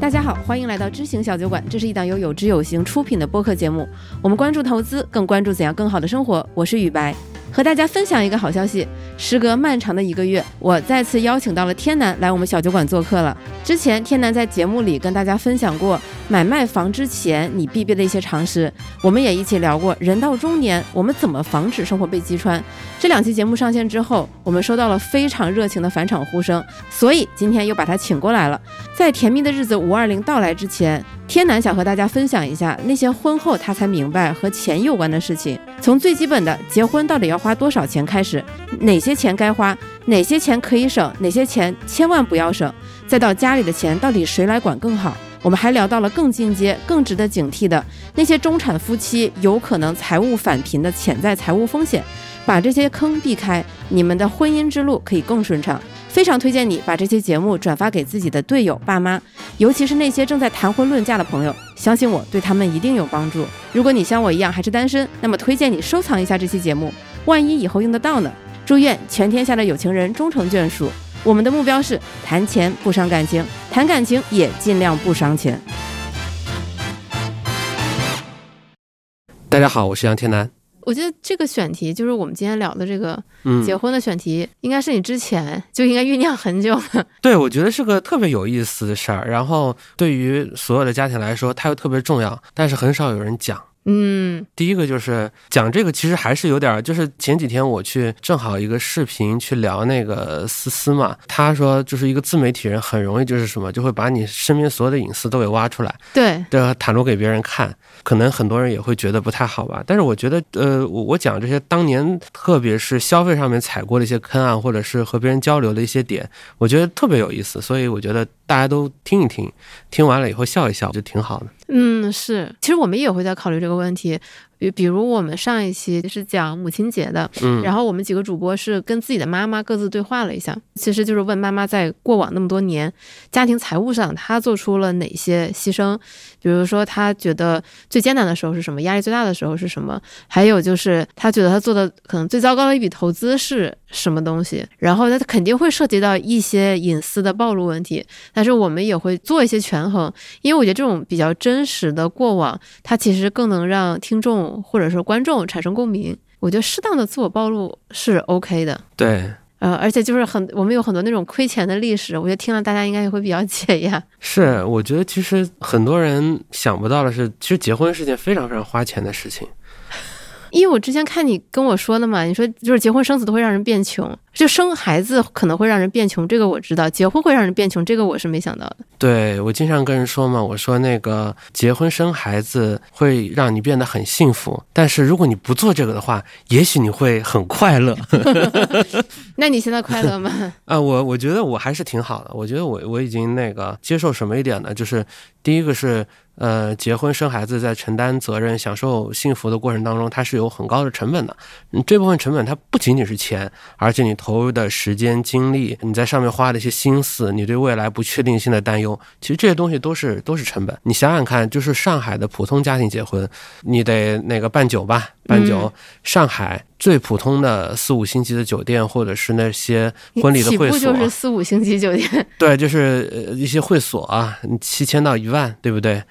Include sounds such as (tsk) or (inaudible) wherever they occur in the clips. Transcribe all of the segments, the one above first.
大家好，欢迎来到知行小酒馆，这是一档由有知有行出品的播客节目。我们关注投资，更关注怎样更好的生活。我是雨白。和大家分享一个好消息，时隔漫长的一个月，我再次邀请到了天南来我们小酒馆做客了。之前天南在节目里跟大家分享过买卖房之前你必备的一些常识，我们也一起聊过人到中年我们怎么防止生活被击穿。这两期节目上线之后，我们收到了非常热情的返场呼声，所以今天又把他请过来了。在甜蜜的日子五二零到来之前。天南想和大家分享一下那些婚后他才明白和钱有关的事情，从最基本的结婚到底要花多少钱开始，哪些钱该花，哪些钱可以省，哪些钱千万不要省，再到家里的钱到底谁来管更好。我们还聊到了更进阶、更值得警惕的那些中产夫妻有可能财务返贫的潜在财务风险，把这些坑避开，你们的婚姻之路可以更顺畅。非常推荐你把这期节目转发给自己的队友、爸妈，尤其是那些正在谈婚论嫁的朋友，相信我，对他们一定有帮助。如果你像我一样还是单身，那么推荐你收藏一下这期节目，万一以后用得到呢？祝愿全天下的有情人终成眷属。我们的目标是谈钱不伤感情，谈感情也尽量不伤钱。大家好，我是杨天南。我觉得这个选题就是我们今天聊的这个结婚的选题，应该是你之前就应该酝酿很久了。对，我觉得是个特别有意思的事儿。然后对于所有的家庭来说，它又特别重要，但是很少有人讲。嗯，第一个就是讲这个，其实还是有点，就是前几天我去正好一个视频去聊那个思思嘛，他说就是一个自媒体人很容易就是什么，就会把你身边所有的隐私都给挖出来，对，对，袒露给别人看。可能很多人也会觉得不太好吧，但是我觉得，呃，我我讲这些当年，特别是消费上面踩过的一些坑啊，或者是和别人交流的一些点，我觉得特别有意思，所以我觉得大家都听一听，听完了以后笑一笑，就挺好的。嗯，是，其实我们也会在考虑这个问题。比比如我们上一期是讲母亲节的，嗯，然后我们几个主播是跟自己的妈妈各自对话了一下，其实就是问妈妈在过往那么多年家庭财务上她做出了哪些牺牲，比如说她觉得最艰难的时候是什么，压力最大的时候是什么，还有就是她觉得她做的可能最糟糕的一笔投资是什么东西，然后它肯定会涉及到一些隐私的暴露问题，但是我们也会做一些权衡，因为我觉得这种比较真实的过往，它其实更能让听众。或者说观众产生共鸣，我觉得适当的自我暴露是 OK 的。对，呃，而且就是很，我们有很多那种亏钱的历史，我觉得听了大家应该也会比较解压。是，我觉得其实很多人想不到的是，其实结婚是件非常非常花钱的事情。因为我之前看你跟我说的嘛，你说就是结婚生子都会让人变穷，就生孩子可能会让人变穷，这个我知道；结婚会让人变穷，这个我是没想到的。对我经常跟人说嘛，我说那个结婚生孩子会让你变得很幸福，但是如果你不做这个的话，也许你会很快乐。(laughs) 那你现在快乐吗？(laughs) 啊，我我觉得我还是挺好的，我觉得我我已经那个接受什么一点呢？就是第一个是。呃，结婚生孩子，在承担责任、享受幸福的过程当中，它是有很高的成本的。这部分成本它不仅仅是钱，而且你投入的时间、精力，你在上面花的一些心思，你对未来不确定性的担忧，其实这些东西都是都是成本。你想想看，就是上海的普通家庭结婚，你得那个办酒吧，办酒。上海最普通的四五星级的酒店，或者是那些婚礼的会所，就是四五星级酒店。(laughs) 对，就是一些会所啊，七千到一万，对不对？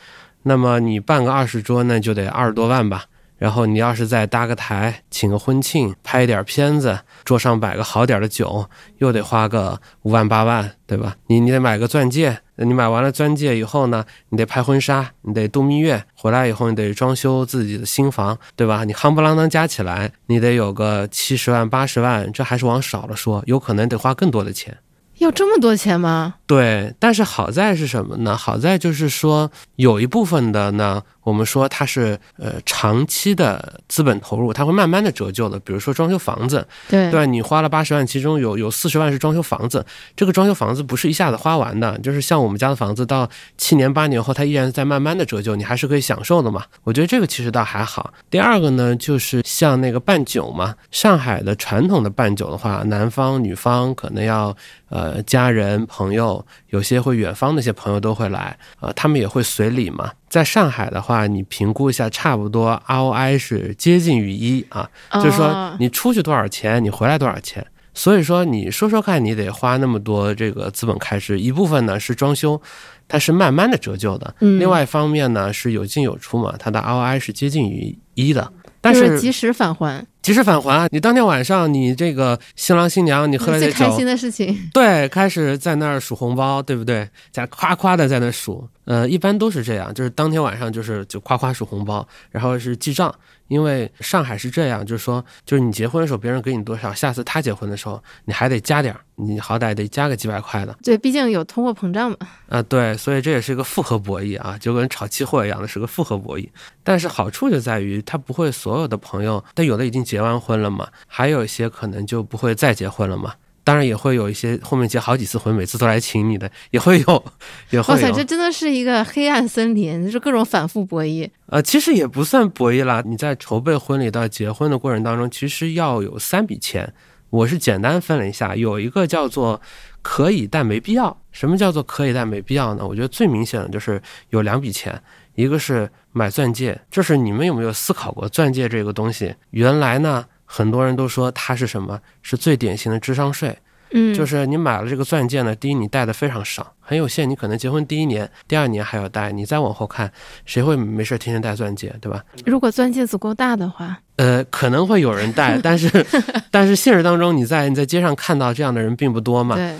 那么你办个二十桌，那就得二十多万吧。然后你要是再搭个台，请个婚庆，拍一点片子，桌上摆个好点的酒，又得花个五万八万，对吧？你你得买个钻戒，你买完了钻戒以后呢，你得拍婚纱，你得度蜜月，回来以后你得装修自己的新房，对吧？你夯不啷当加起来，你得有个七十万八十万，这还是往少了说，有可能得花更多的钱。要这么多钱吗？对，但是好在是什么呢？好在就是说，有一部分的呢。我们说它是呃长期的资本投入，它会慢慢的折旧的。比如说装修房子，对对，你花了八十万，其中有有四十万是装修房子，这个装修房子不是一下子花完的，就是像我们家的房子，到七年八年后，它依然在慢慢的折旧，你还是可以享受的嘛。我觉得这个其实倒还好。第二个呢，就是像那个办酒嘛，上海的传统的办酒的话，男方女方可能要呃家人朋友，有些会远方那些朋友都会来，呃，他们也会随礼嘛。在上海的话，你评估一下，差不多 ROI 是接近于一啊，就是说你出去多少钱，你回来多少钱。所以说你说说看，你得花那么多这个资本开支，一部分呢是装修，它是慢慢的折旧的，嗯另外一方面呢是有进有出嘛，它的 ROI 是接近于一的。但就是及时返还，及时返还啊！你当天晚上你这个新郎新娘，你喝了点酒最开心，的事情。(laughs) 对，开始在那儿数红包，对不对？在夸夸的在那数，呃，一般都是这样，就是当天晚上就是就夸夸数红包，然后是记账，因为上海是这样，就是说，就是你结婚的时候别人给你多少，下次他结婚的时候你还得加点儿，你好歹得加个几百块的对，毕竟有通货膨胀嘛。啊、对，所以这也是一个复合博弈啊，就跟炒期货一样的，是个复合博弈。但是好处就在于，他不会所有的朋友，但有的已经结完婚了嘛，还有一些可能就不会再结婚了嘛。当然也会有一些后面结好几次婚，每次都来请你的，也会有，(laughs) 也会哇塞，这真的是一个黑暗森林，就是各种反复博弈。呃，其实也不算博弈啦。你在筹备婚礼到结婚的过程当中，其实要有三笔钱。我是简单分了一下，有一个叫做可以但没必要。什么叫做可以但没必要呢？我觉得最明显的就是有两笔钱，一个是买钻戒，就是你们有没有思考过钻戒这个东西？原来呢，很多人都说它是什么？是最典型的智商税。嗯，就是你买了这个钻戒呢，第一你戴的非常少，很有限，你可能结婚第一年、第二年还要戴，你再往后看，谁会没事天天戴钻戒，对吧？如果钻戒足够大的话，呃，可能会有人戴，但是但是现实当中你在你在街上看到这样的人并不多嘛。(laughs) 对，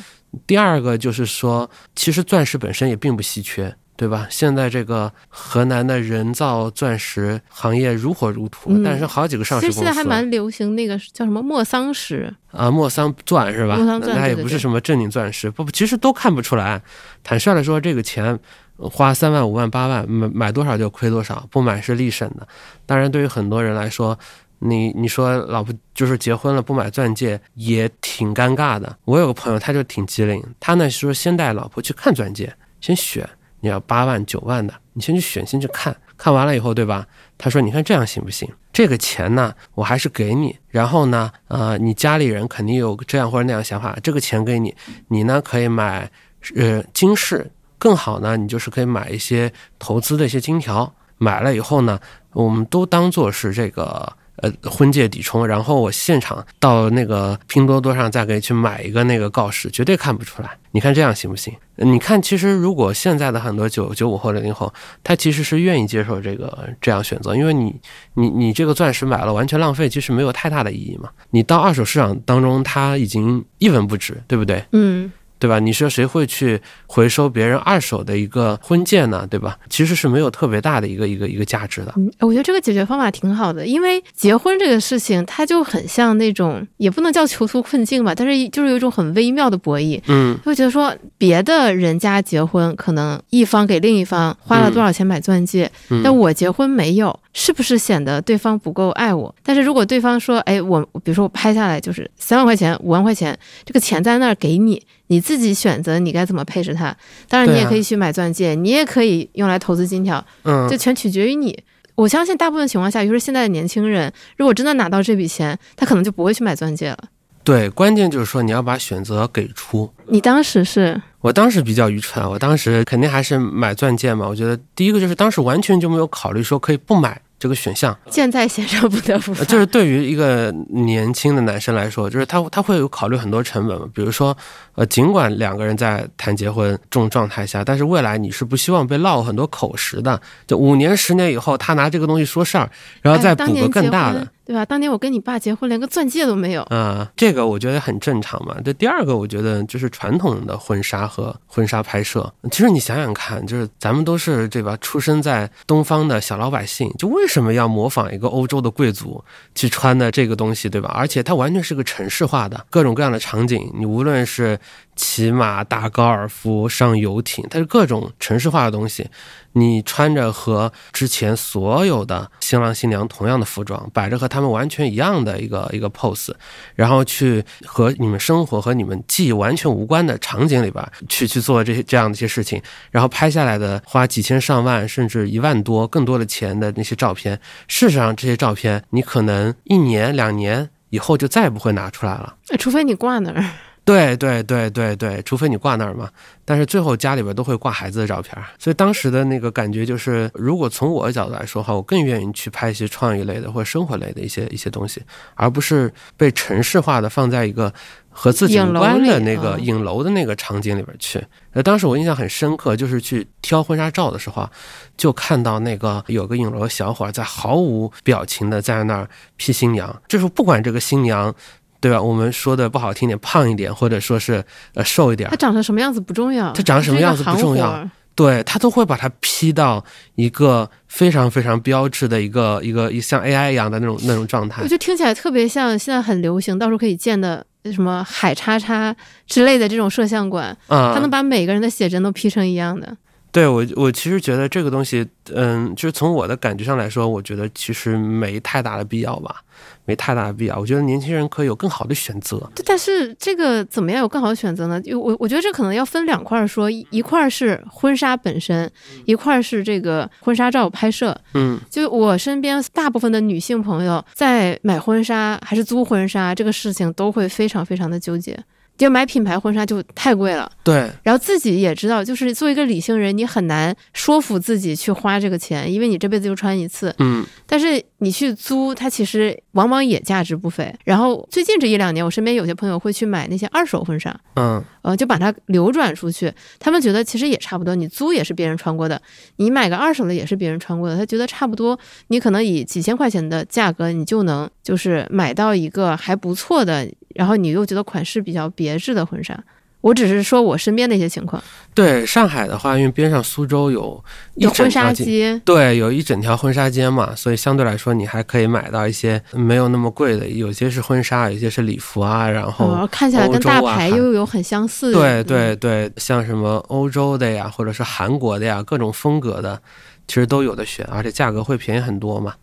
第二个就是说，其实钻石本身也并不稀缺。对吧？现在这个河南的人造钻石行业如火如荼，嗯但是好几个上市公司其实现在还蛮流行那个叫什么莫桑石，啊，莫桑钻是吧？莫桑钻那它也不是什么正经钻石，不，其实都看不出来。坦率的说，这个钱呃花三万、五万、八万，买买多少就亏多少，不买是立省的。当然，对于很多人来说，你你说老婆就是结婚了不买钻戒也挺尴尬的。我有个朋友，他就挺机灵，他呢说先带老婆去看钻戒，先选，你要八万、九万的，你先去选，先去看看完了以后，对吧？他说：“你看这样行不行？这个钱呢，我还是给你。然后呢，呃，你家里人肯定有这样或者那样想法，这个钱给你，你呢可以买呃金饰，更好呢，你就是可以买一些投资的一些金条。买了以后呢，我们都当做是这个呃婚戒抵充，然后我现场到那个拼多多上再给去买一个那个告示，绝对看不出来。你看这样行不行？你看，其实如果现在的很多九九五后、零零后，他其实是愿意接受这个这样选择，因为你你你这个钻石买了完全浪费，其实没有太大的意义嘛。你到二手市场当中，它已经一文不值，对不对？嗯，对吧？你说谁会去回收别人二手的一个婚戒呢？对吧？其实是没有特别大的一个一个一个价值的。嗯，我觉得这个解决方法挺好的，因为结婚这个事情，它就很像那种，也不能叫囚徒困境吧，但是就是有一种很微妙的博弈。嗯，会觉得说，别的人家结婚，可能一方给另一方花了多少钱买钻戒，嗯但我结婚没有，是不是显得对方不够爱我？但是如果对方说，哎，我比如说我拍下来就是三万块钱、五万块钱，这个钱在那儿给你，你自己选择你该怎么配置它。当然，你也可以去买钻戒，你也可以用来投资金条，嗯就全取决于你。我相信大部分情况下，尤其是现在的年轻人，如果真的拿到这笔钱，他可能就不会去买钻戒了。对，关键就是说你要把选择给出。你当时是我当时比较愚蠢啊，我当时肯定还是买钻戒嘛。我觉得第一个就是当时完全就没有考虑说可以不买这个选项，箭在弦上不得不就是对于一个年轻的男生来说，就是他他会有考虑很多成本，比如说，呃，尽管两个人在谈结婚这种状态下，但是未来你是不希望被落很多口实的。就五年、十年以后，他拿这个东西说事儿，然后再补个更大的对吧？当年我跟你爸结婚，连个钻戒都没有。啊、这个我觉得很正常嘛。这第二个，我觉得就是传统的婚纱和婚纱拍摄。其实你想想看，就是咱们都是对吧？出生在东方的小老百姓，就为什么要模仿一个欧洲的贵族去穿的这个东西，对吧？而且它完全是个城市化的，各种各样的场景，你无论是骑马、打高尔夫、上游艇，它是各种城市化的东西。你穿着和之前所有的新郎新娘同样的服装，摆着和他们完全一样的一个一个 pose，然后去和你们生活和你们记忆完全无关的场景里边去去做这些这样的一些事情，然后拍下来的花几千上万甚至一万多更多的钱的那些照片，事实上这些照片你可能一年两年以后就再也不会拿出来了。呃除非你挂那儿。对对对对对，除非你挂那儿嘛，但是最后家里边都会挂孩子的照片儿，所以当时的那个感觉就是，如果从我的角度来说哈，我更愿意去拍一些创意类的或者生活类的一些一些东西，而不是被城市化的放在一个和自己无关的那个啊影楼的那个场景里边去。呃，当时我印象很深刻，就是去挑婚纱照的时候啊，就看到那个有个影楼小伙儿在毫无表情的在那儿 P 新娘，就是不管这个新娘。对吧？我们说的不好听点，胖一点，或者说是呃瘦一点他，长成什么样子不重要，他长成什么样子不重要对他都会把它 P 到一个非常非常标志的一个一个一像 AI 一样的那种那种状态我。觉得听起来特别像现在很流行，到处可以见的什么海叉叉之类的这种摄像馆，啊、它能把每个人的写真都 P 成一样的。对我，我其实觉得这个东西，嗯，就是从我的感觉上来说，我觉得其实没太大的必要吧，没太大的必要。我觉得年轻人可以有更好的选择。对，但是这个怎么样有更好的选择呢？因为我我觉得这可能要分两块儿说，一一块儿是婚纱本身，一块儿是这个婚纱照拍摄。嗯就我身边大部分的女性朋友在买婚纱还是租婚纱这个事情都会非常非常的纠结。就买品牌婚纱就太贵了，对，然后自己也知道，就是作为一个理性人，你很难说服自己去花这个钱，因为你这辈子就穿一次。嗯但是你去租，它其实往往也价值不菲。然后最近这一两年，我身边有些朋友会去买那些二手婚纱，嗯呃，就把它流转出去。他们觉得其实也差不多，你租也是别人穿过的，你买个二手的也是别人穿过的，他觉得差不多。你可能以几千块钱的价格，你就能就是买到一个还不错的，然后你又觉得款式比较别致的婚纱。我只是说我身边的一些情况，对，上海的话，因为边上苏州有一有婚纱整条街，街，对，有一整条婚纱街嘛，所以相对来说，你还可以买到一些没有那么贵的，有些是婚纱，有些是礼服啊，然后哦，看起来跟大牌又有很相似。对嗯对对，像什么欧洲的呀，或者是韩国的呀，各种风格的，其实都有的选，而且价格会便宜很多嘛。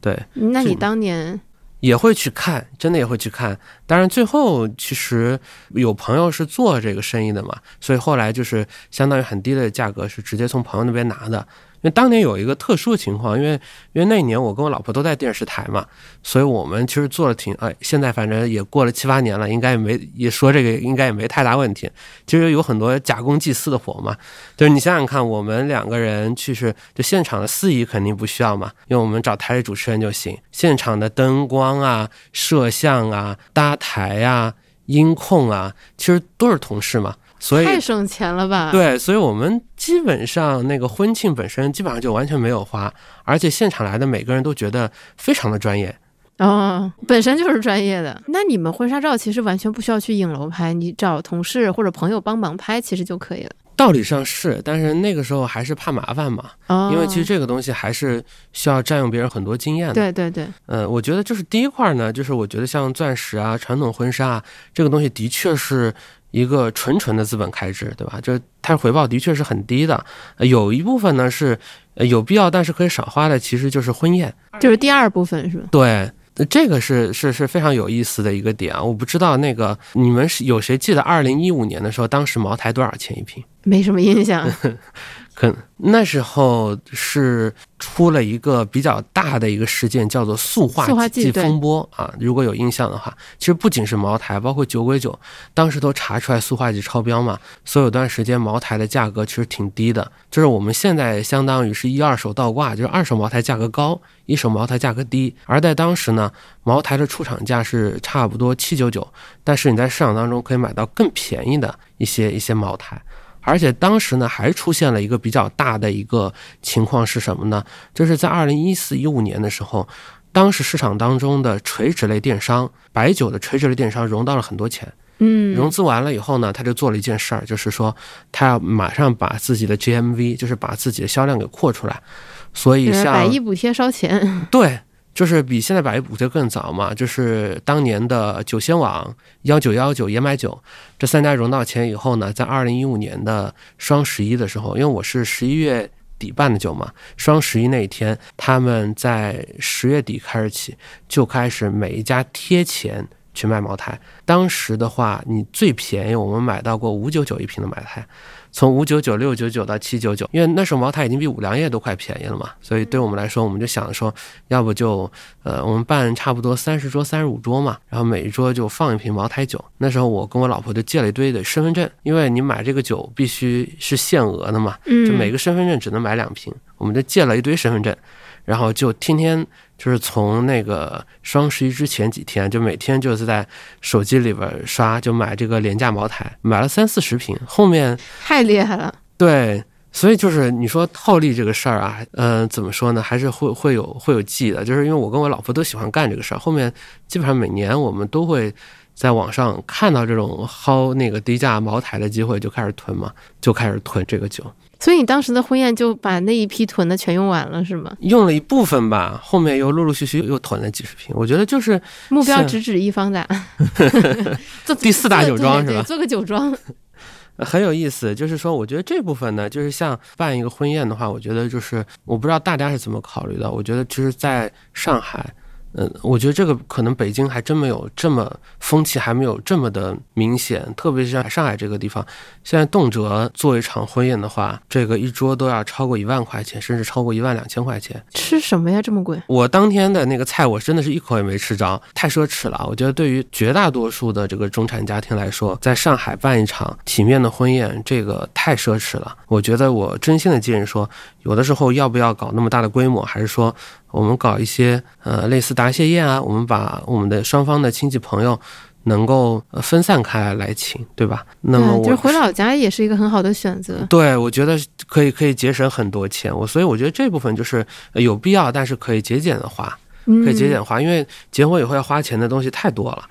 对，那你当年也会去看，真的也会去看。当然，最后其实有朋友是做这个生意的嘛，所以后来就是相当于很低的价格是直接从朋友那边拿的。因为当年有一个特殊的情况，因为因为那一年我跟我老婆都在电视台嘛，所以我们其实做的挺哎，现在反正也过了七八年了，应该也没也说这个应该也没太大问题。其实有很多假公济私的活嘛，就是你想想看，我们两个人去是就现场的司仪肯定不需要嘛，因为我们找台里主持人就行。现场的灯光啊、摄像啊、搭台啊、音控啊，其实都是同事嘛，所以太省钱了吧？，对，所以我们基本上那个婚庆本身基本上就完全没有花，而且现场来的每个人都觉得非常的专业。哦，本身就是专业的。那你们婚纱照其实完全不需要去影楼拍，你找同事或者朋友帮忙拍，其实就可以了。道理上是，但是那个时候还是怕麻烦嘛，哦，因为其实这个东西还是需要占用别人很多经验的。对对对，呃，我觉得就是第一块呢，就是我觉得像钻石啊、传统婚纱啊，这个东西的确是一个纯纯的资本开支，对吧？就是它回报的确是很低的。呃有一部分呢是呃有必要，但是可以少花的，其实就是婚宴。就是第二部分是吧？对。呃这个是是是非常有意思的一个点啊！我不知道那个你们是有谁记得二零一五年的时候，当时茅台多少钱一瓶？(laughs) 没什么印象。(laughs) 可那时候是出了一个比较大的一个事件，叫做塑化剂风波啊。如果有印象的话，其实不仅是茅台，包括酒鬼酒，当时都查出来塑化剂超标嘛。所以有段时间茅台的价格其实挺低的，就是我们现在相当于是一二手倒挂，就是二手茅台价格高，一手茅台价格低。而在当时呢，茅台的出厂价是差不多七九九，但是你在市场当中可以买到更便宜的一些一些茅台。而且当时呢，还出现了一个比较大的一个情况是什么呢？就是在二零一四一五年的时候，当时市场当中的垂直类电商，白酒的垂直类电商融到了很多钱。嗯，融资完了以后呢，他就做了一件事儿，就是说他要马上把自己的 GMV，就是把自己的销量给扩出来。所以像百亿补贴烧钱。对，就是比现在百亿补贴更早嘛，就是当年的酒仙网、幺九幺九、野买酒这三家融到钱以后呢，在二零一五年的双十一的时候，因为我是十一月底办的酒嘛，双十一那一天，他们在十月底开始起就开始每一家贴钱。去卖茅台，当时的话，你最便宜我们买到过五九九一瓶的茅台，从五九九、六九九到七九九，因为那时候茅台已经比五粮液都快便宜了嘛，所以对我们来说，我们就想说，要不就呃，我们办差不多三十桌、三十五桌嘛，然后每一桌就放一瓶茅台酒。那时候我跟我老婆就借了一堆的身份证，因为你买这个酒必须是限额的嘛，嗯，就每个身份证只能买两瓶，我们就借了一堆身份证，然后就天天就是从那个双十一之前几天，就每天就是在手机里边刷，就买这个廉价茅台，买了三四十瓶。后面太厉害了，对，所以就是你说套利这个事儿啊，嗯、怎么说呢？还是会会有会有记的，就是因为我跟我老婆都喜欢干这个事儿。后面基本上每年我们都会在网上看到这种薅那个低价茅台的机会，就开始囤嘛，就开始囤这个酒。所以你当时的婚宴就把那一批囤的全用完了是吗？用了一部分吧，后面又陆陆续续又囤了几十瓶。我觉得就是目标直指一方的，(laughs) 做第四大酒庄是吧做个酒庄，(laughs) 很有意思，就是说，我觉得这部分呢，就是像办一个婚宴的话，我觉得就是我不知道大家是怎么考虑的。我觉得其实在上海，嗯，我觉得这个可能北京还真没有这么风气，还没有这么的明显。特别是像上海这个地方，现在动辄做一场婚宴的话，这个一桌都要超过一万块钱，甚至超过一万两千块钱。吃什么呀这么贵？我当天的那个菜，我真的是一口也没吃着，太奢侈了。我觉得对于绝大多数的这个中产家庭来说，在上海办一场体面的婚宴，这个太奢侈了。我觉得我真心的建议说，有的时候要不要搞那么大的规模，还是说我们搞一些呃类似答谢宴啊，我们把我们的双方的亲戚朋友。能够呃分散开来来请，对吧？那么就是回老家也是一个很好的选择。对，我觉得可以可以节省很多钱，我所以我觉得这部分就是呃有必要，但是可以节俭的花。嗯可以节俭花，因为结婚以后要花钱的东西太多了。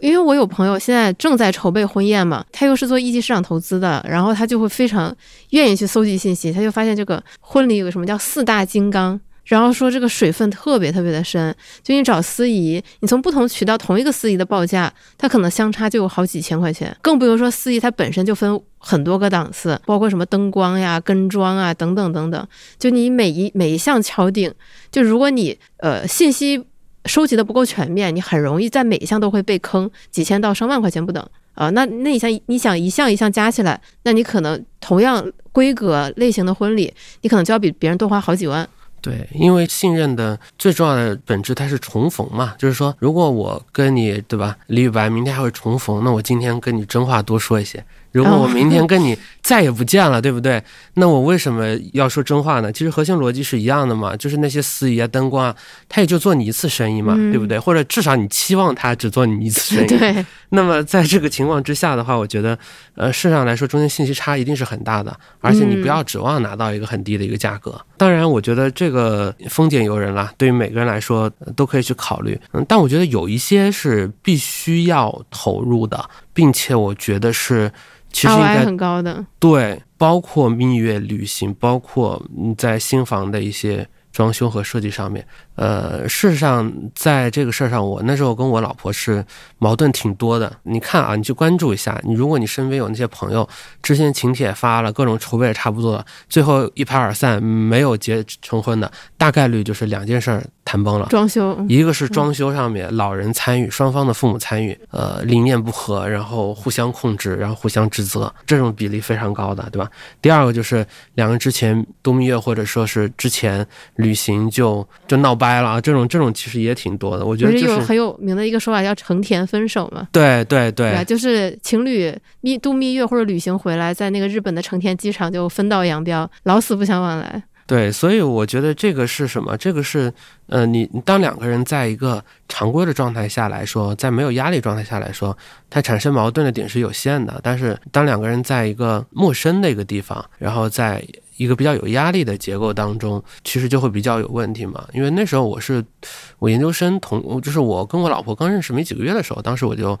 因为我有朋友现在正在筹备婚宴嘛，他又是做一级市场投资的，然后他就会非常愿意去搜集信息，他就发现这个婚礼有个什么叫四大金刚。然后说这个水分特别特别的深，就你找司仪，你从不同渠道同一个司仪的报价，它可能相差就有好几千块钱，更不用说司仪它本身就分很多个档次，包括什么灯光呀、跟妆啊等等等等。就你每一每一项敲定，就如果你呃信息收集的不够全面，你很容易在每一项都会被坑几千到上万块钱不等啊。那那你像你想一项一项加起来，那你可能同样规格类型的婚礼，你可能就要比别人多花好几万。对，因为信任的最重要的本质它是重逢嘛，就是说，如果我跟你对吧，李宇白明天还会重逢，那我今天跟你真话多说一些。如果我明天跟你再也不见了，对不对？(laughs) 那我为什么要说真话呢？其实核心逻辑是一样的嘛，就是那些司仪啊、灯光啊，他也就做你一次生意嘛，嗯对不对？或者至少你期望他只做你一次生意。(laughs) 对，那么在这个情况之下的话，我觉得，呃，市场来说，中间信息差一定是很大的，而且你不要指望拿到一个很低的一个价格。当然，我觉得这个丰俭由人啦，对于每个人来说呃都可以去考虑。嗯，但我觉得有一些是必须要投入的，并且我觉得是其实应该很高的。对，包括蜜月旅行，包括嗯在新房的一些装修和设计上面。呃，事实上，在这个事儿上，我那时候跟我老婆是矛盾挺多的。你看啊，你去关注一下，你如果你身边有那些朋友，之前请帖发了，各种筹备也差不多了，最后一拍而散，没有结成婚的，大概率就是两件事儿谈崩了。装修，一个是装修上面老人参与，双方的父母参与，呃，理念不合，然后互相控制，然后互相指责，这种比例非常高的，对吧？第二个就是两个人之前度蜜月或者说是之前旅行就就闹掰了啊，这种这种其实也挺多的。我觉得就是是有很有名的一个说法叫成田分手嘛？对对对吧？就是情侣蜜度蜜月或者旅行回来，在那个日本的成田机场就分道扬镳，老死不相往来。对，所以我觉得这个是什么？这个是，呃，你你当两个人在一个常规的状态下来说，在没有压力状态下来说，它产生矛盾的点是有限的。但是当两个人在一个陌生的一个地方，然后在一个比较有压力的结构当中，其实就会比较有问题嘛。因为那时候我是我研究生同，就是我跟我老婆刚认识没几个月的时候，当时我就，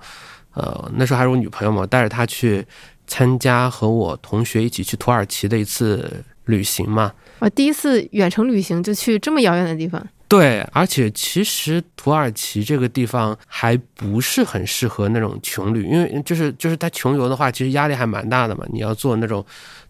呃，那时候还是我女朋友嘛，我带着她去参加和我同学一起去土耳其的一次旅行嘛。我第一次远程旅行就去这么遥远的地方，对，而且其实土耳其这个地方还不是很适合那种穷旅，因为就是就是他穷游的话，其实压力还蛮大的嘛。你要做那种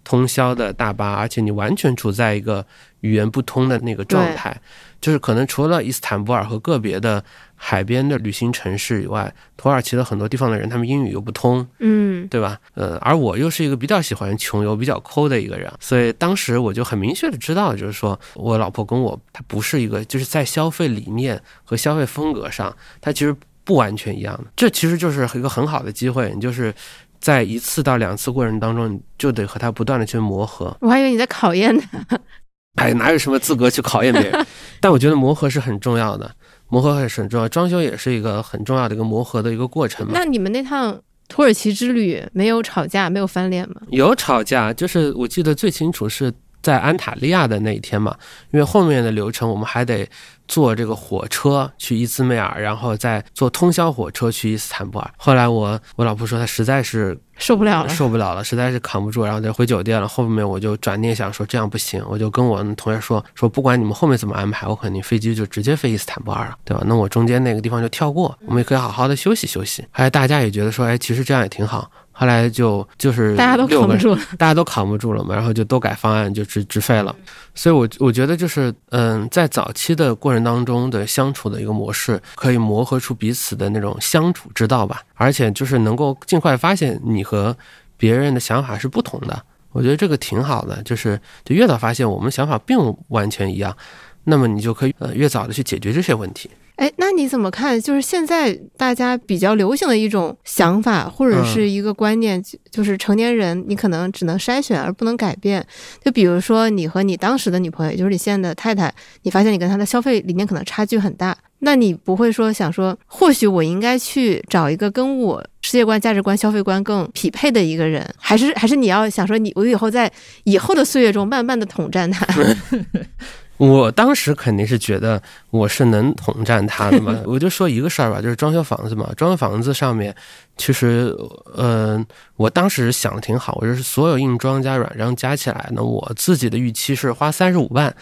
通宵的大巴，而且你完全处在一个语言不通的那个状态，就是可能除了伊斯坦布尔和个别的海边的旅行城市以外，土耳其的很多地方的人他们英语又不通，嗯，对吧？呃，而我又是一个比较喜欢穷游、比较抠的一个人，所以当时我就很明确的知道，就是说我老婆跟我，她不是一个，就是在消费理念和消费风格上，她其实不完全一样的。这其实就是一个很好的机会，你就是在一次到两次过程当中，你就得和他不断的去磨合。我还以为你在考验他。(laughs) 哎，哪有什么资格去考验别人？(laughs) 但我觉得磨合是很重要的，磨合还是很重要。装修也是一个很重要的一个磨合的一个过程嘛。那你们那趟土耳其之旅没有吵架，没有翻脸吗？有吵架，就是我记得最清楚是在安塔利亚的那一天嘛，因为后面的流程我们还得坐这个火车去伊兹密尔，然后再坐通宵火车去伊斯坦布尔。后来我我老婆说她实在是受不了了，受不了了，实在是扛不住，然后就回酒店了。后面我就转念想说这样不行，我就跟我同学说说不管你们后面怎么安排，我肯定飞机就直接飞伊斯坦布尔了，对吧？那我中间那个地方就跳过，我们也可以好好的休息休息。哎，大家也觉得说，哎，其实这样也挺好。后来就就是大家都扛不住，(laughs) 大家都扛不住了嘛，然后就都改方案，就直直飞了。所以，我我觉得就是嗯，在早期的过程当中的相处的一个模式，可以磨合出彼此的那种相处之道吧，而且就是能够尽快发现你和别人的想法是不同的。我觉得这个挺好的，就是就越早发现我们想法并不完全一样，那么你就可以呃越早的去解决这些问题。哎，那你怎么看？就是现在大家比较流行的一种想法，或者是一个观念，就是成年人你可能只能筛选而不能改变。就比如说，你和你当时的女朋友，也就是你现在的太太，你发现你跟她的消费理念可能差距很大，那你不会说想说，或许我应该去找一个跟我世界观、价值观、消费观更匹配的一个人，还是还是你要想说，你我以后在以后的岁月中慢慢的统战他。(laughs) 我当时肯定是觉得我是能统战他的嘛，(laughs) 我就说一个事儿吧，就是装修房子嘛，装修房子上面，其实，嗯，我当时想的挺好，我就是所有硬装加软装加起来呢，我自己的预期是花三十五万，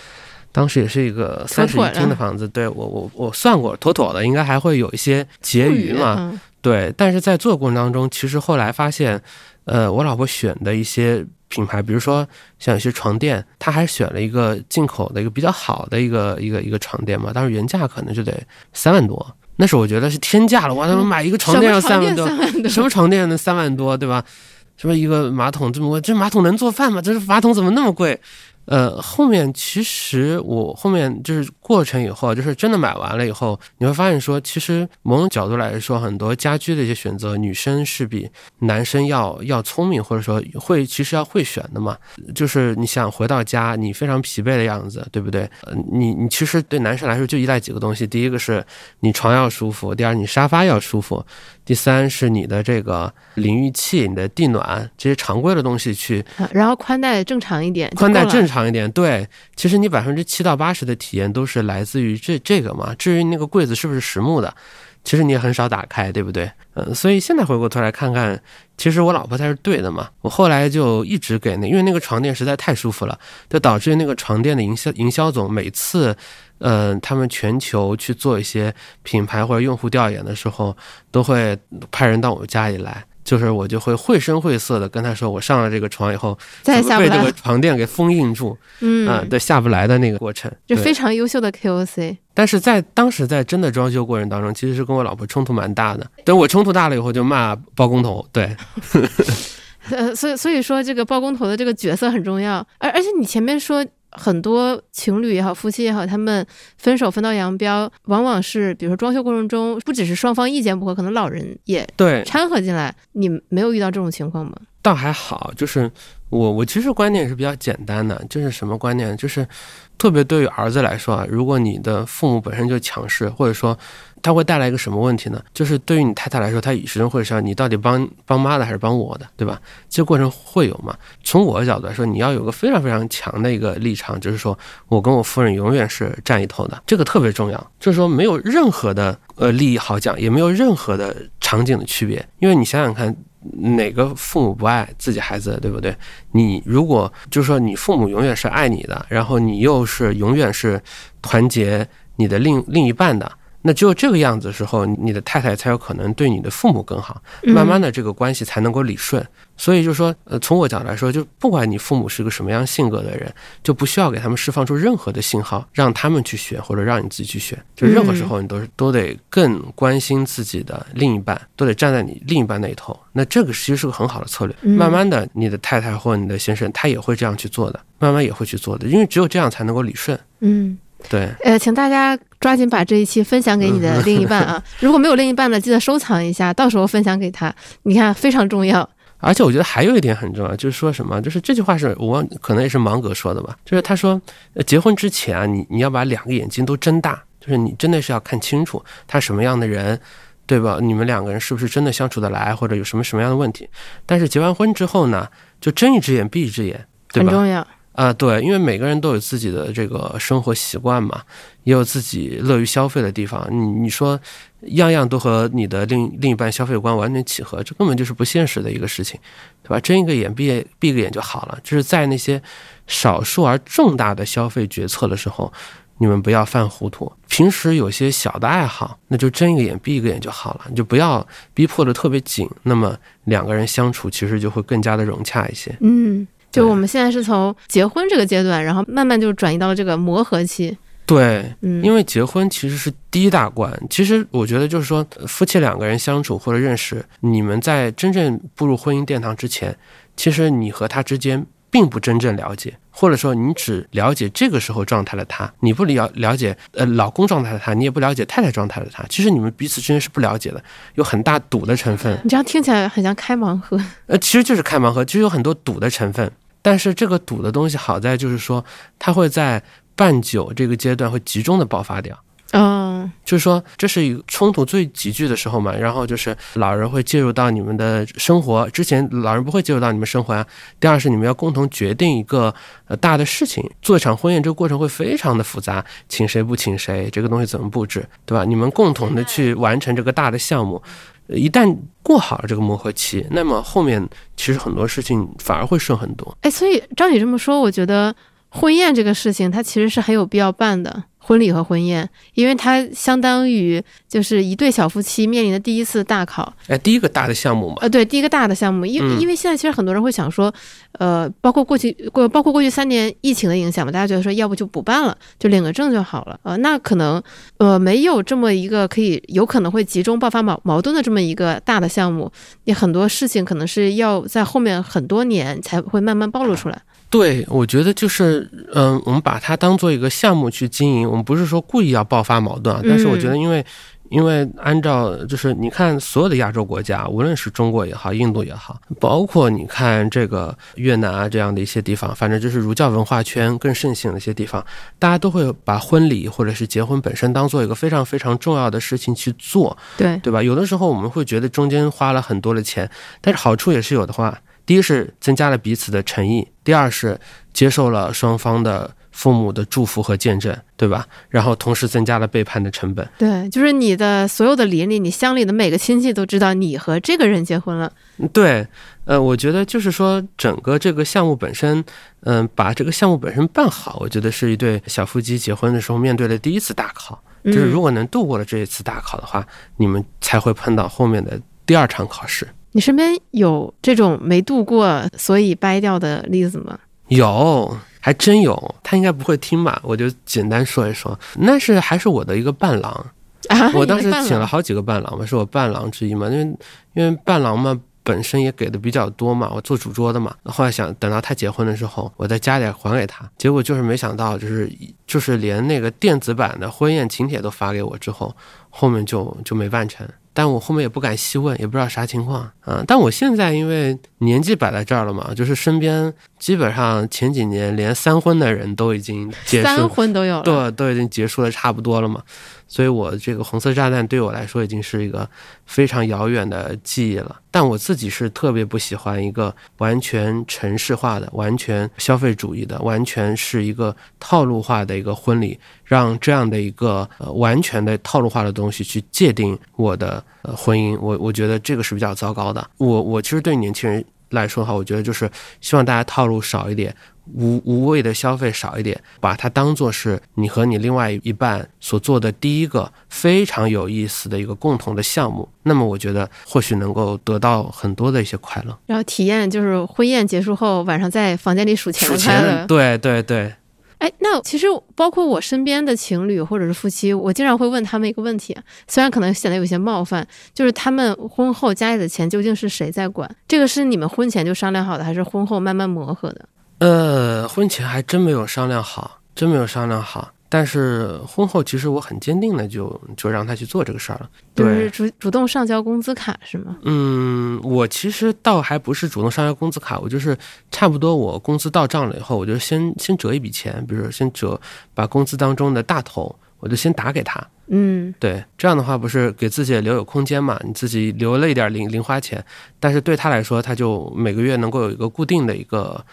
当时也是一个三室一厅的房子，对我我我算过，妥妥的，应该还会有一些结余嘛，对，但是在做过程当中，其实后来发现，呃，我老婆选的一些。品牌，比如说像有些床垫，他还选了一个进口的一个比较好的一个一个一个床垫嘛，但是原价可能就得三万多，那是我觉得是天价了。我他妈买一个床垫要三万多，什么床垫能三万多，对吧？什么一个马桶这么贵？这马桶能做饭吗？这是马桶怎么那么贵？呃，后面其实我后面就是过程以后，就是真的买完了以后，你会发现说，其实某种角度来说，很多家居的一些选择，女生是比男生要要聪明，或者说会其实要会选的嘛。就是你想回到家，你非常疲惫的样子，对不对？呃，你你其实对男生来说就依赖几个东西，第一个是你床要舒服，第二你沙发要舒服。第三是你的这个淋浴器、你的地暖这些常规的东西去，然后宽带正常一点，宽带正常一点。对，其实你百分之七到八十的体验都是来自于这这个嘛。至于那个柜子是不是实木的，其实你也很少打开，对不对？嗯，所以现在回过头来看看，其实我老婆才是对的嘛。我后来就一直给那，因为那个床垫实在太舒服了，就导致那个床垫的营销营销总每次。嗯，他们全球去做一些品牌或者用户调研的时候，都会派人到我家里来，就是我就会绘声绘色的跟他说，我上了这个床以后，再下被这个床垫给封印住，嗯，对，下不来的那个过程，就非常优秀的 KOC。但是在当时在真的装修过程当中，其实是跟我老婆冲突蛮大的。等我冲突大了以后，就骂包工头，对。(laughs) 呃，所以所以说这个包工头的这个角色很重要，而而且你前面说。很多情侣也好，夫妻也好，他们分手分道扬镳，往往是比如说装修过程中，不只是双方意见不合，可能老人也对掺和进来。你没有遇到这种情况吗？倒还好，就是我我其实观念也是比较简单的，就是什么观念，就是特别对于儿子来说啊，如果你的父母本身就强势，或者说。他会带来一个什么问题呢？就是对于你太太来说，她始终会想你到底帮帮妈的还是帮我的，对吧？这个过程会有嘛？从我的角度来说，你要有个非常非常强的一个立场，就是说我跟我夫人永远是站一头的，这个特别重要。就是说没有任何的呃利益好讲，也没有任何的场景的区别。因为你想想看，哪个父母不爱自己孩子，对不对？你如果就是说你父母永远是爱你的，然后你又是永远是团结你的另另一半的。那只有这个样子的时候，你的太太才有可能对你的父母更好，慢慢的这个关系才能够理顺。所以就说，呃，从我角度来说，就不管你父母是个什么样性格的人，就不需要给他们释放出任何的信号，让他们去选或者让你自己去选。就任何时候，你都是都得更关心自己的另一半，都得站在你另一半那一头。那这个其实是个很好的策略。慢慢的，你的太太或你的先生，他也会这样去做的，慢慢也会去做的，因为只有这样才能够理顺。嗯。对，呃，请大家抓紧把这一期分享给你的另一半啊！(laughs) 如果没有另一半的，记得收藏一下，到时候分享给他。你看，非常重要。而且我觉得还有一点很重要，就是说什么，就是这句话是我，可能也是芒格说的吧，就是他说，呃结婚之前啊，你你要把两个眼睛都睁大，就是你真的是要看清楚他什么样的人，对吧？你们两个人是不是真的相处得来，或者有什么什么样的问题？但是结完婚之后呢，就睁一只眼闭一只眼，对吧？很重要。啊、对，因为每个人都有自己的这个生活习惯嘛，也有自己乐于消费的地方。你你说样样都和你的另另一半消费观完全契合，这根本就是不现实的一个事情，对吧？睁一个眼闭闭个眼就好了。就是在那些少数而重大的消费决策的时候，你们不要犯糊涂。平时有些小的爱好，那就睁一个眼闭一个眼就好了，你就不要逼迫的特别紧。那么两个人相处其实就会更加的融洽一些。嗯，就我们现在是从结婚这个阶段，然后慢慢就转移到了这个磨合期。对，嗯，因为结婚其实是第一大关。其实我觉得就是说，呃夫妻两个人相处或者认识，你们在真正步入婚姻殿堂之前，其实你和他之间并不真正了解，或者说你只了解这个时候状态的他，你不了了解呃老公状态的他，你也不了解太太状态的他。其实你们彼此之间是不了解的，有很大赌的成分。你这样听起来很像开盲盒。呃，其实就是开盲盒，其实有很多赌的成分。但是这个赌的东西好在就是说，它会在办酒这个阶段会集中的爆发掉。嗯，就是说，这是一个冲突最急剧的时候嘛，然后就是老人会介入到你们的生活，之前老人不会介入到你们生活啊。第二是你们要共同决定一个呃大的事情，做一场婚宴，这个过程会非常的复杂，请谁不请谁，这个东西怎么布置，对吧？你们共同的去完成这个大的项目，呃一旦过好了这个磨合期，那么后面其实很多事情反而会顺很多。哎，所以照你这么说，我觉得婚宴这个事情，它其实是很有必要办的。婚礼和婚宴，因为它相当于就是一对小夫妻面临的第一次大考，哎，第一个大的项目嘛，呃，对，第一个大的项目，因为、嗯因为现在其实很多人会想说，呃，包括过去过包括过去三年疫情的影响嘛，大家觉得说要不就不办了，就领个证就好了，呃，那可能呃没有这么一个可以有可能会集中爆发矛矛盾的这么一个大的项目，你很多事情可能是要在后面很多年才会慢慢暴露出来。对，我觉得就是，嗯，我们把它当做一个项目去经营，我们不是说故意要爆发矛盾啊，但是我觉得，因为，因为按照就是你看所有的亚洲国家，无论是中国也好，印度也好，包括你看这个越南啊这样的一些地方，反正就是儒教文化圈更盛行的一些地方，大家都会把婚礼或者是结婚本身当做一个非常非常重要的事情去做，对，对吧？有的时候我们会觉得中间花了很多的钱，但是好处也是有的话。第一是增加了彼此的诚意，第二是接受了双方的父母的祝福和见证，对吧？然后同时增加了背叛的成本。对，就是你的所有的邻里，你乡里的每个亲戚都知道你和这个人结婚了。对，呃，我觉得就是说整个这个项目本身，嗯、把这个项目本身办好，我觉得是一对小夫妻结婚的时候面对的第一次大考。就是如嗯，果能度过了这一次大考的话，你们才会碰到后面的第二场考试。你身边有这种没度过所以掰掉的例子吗？有，还真有。他应该不会听吧？我就简单说一说。那是还是我的一个伴郎，啊，我当时请了好几个伴郎嘛，是我伴郎之一嘛。因为因为伴郎嘛本身也给的比较多嘛，我做主桌的嘛。后来想等到他结婚的时候，我再加点还给他。结果就是没想到，就是就是连那个电子版的婚宴请帖都发给我之后，后面就就没办成。但我后面也不敢细问，也不知道啥情况啊、但我现在因为年纪摆在这儿了嘛，就是身边基本上前几年连三婚的人都已经结三束，婚都有了，对，都已经结束的差不多了嘛。所以我这个红色炸弹对我来说已经是一个非常遥远的记忆了。但我自己是特别不喜欢一个完全城市化的、完全消费主义的、完全是一个套路化的一个婚礼，让这样的一个呃完全的套路化的东西去界定我的呃婚姻，我我觉得这个是比较糟糕的。我我其实对年轻人来说的话，我觉得就是希望大家套路少一点，无无谓的消费少一点，把它当做是你和你另外一半所做的第一个非常有意思的一个共同的项目。那么我觉得或许能够得到很多的一些快乐。然后体验就是婚宴结束后晚上在房间里数钱数的快乐钱，。对对对，哎，那其实包括我身边的情侣或者是夫妻，我经常会问他们一个问题，虽然可能显得有些冒犯，就是他们婚后家里的钱究竟是谁在管？这个是你们婚前就商量好的，还是婚后慢慢磨合的？呃，婚前还真没有商量好，真没有商量好。但是婚后其实我很坚定的就就让他去做这个事儿了。就是主主动上交工资卡是吗？嗯，我其实倒还不是主动上交工资卡，我就是差不多我工资到账了以后，我就先先折一笔钱，比如说先折把工资当中的大头，我就先打给他。嗯，对，这样的话不是给自己也留有空间嘛？你自己留了一点零零花钱，但是对他来说，他就每个月能够有一个固定的一个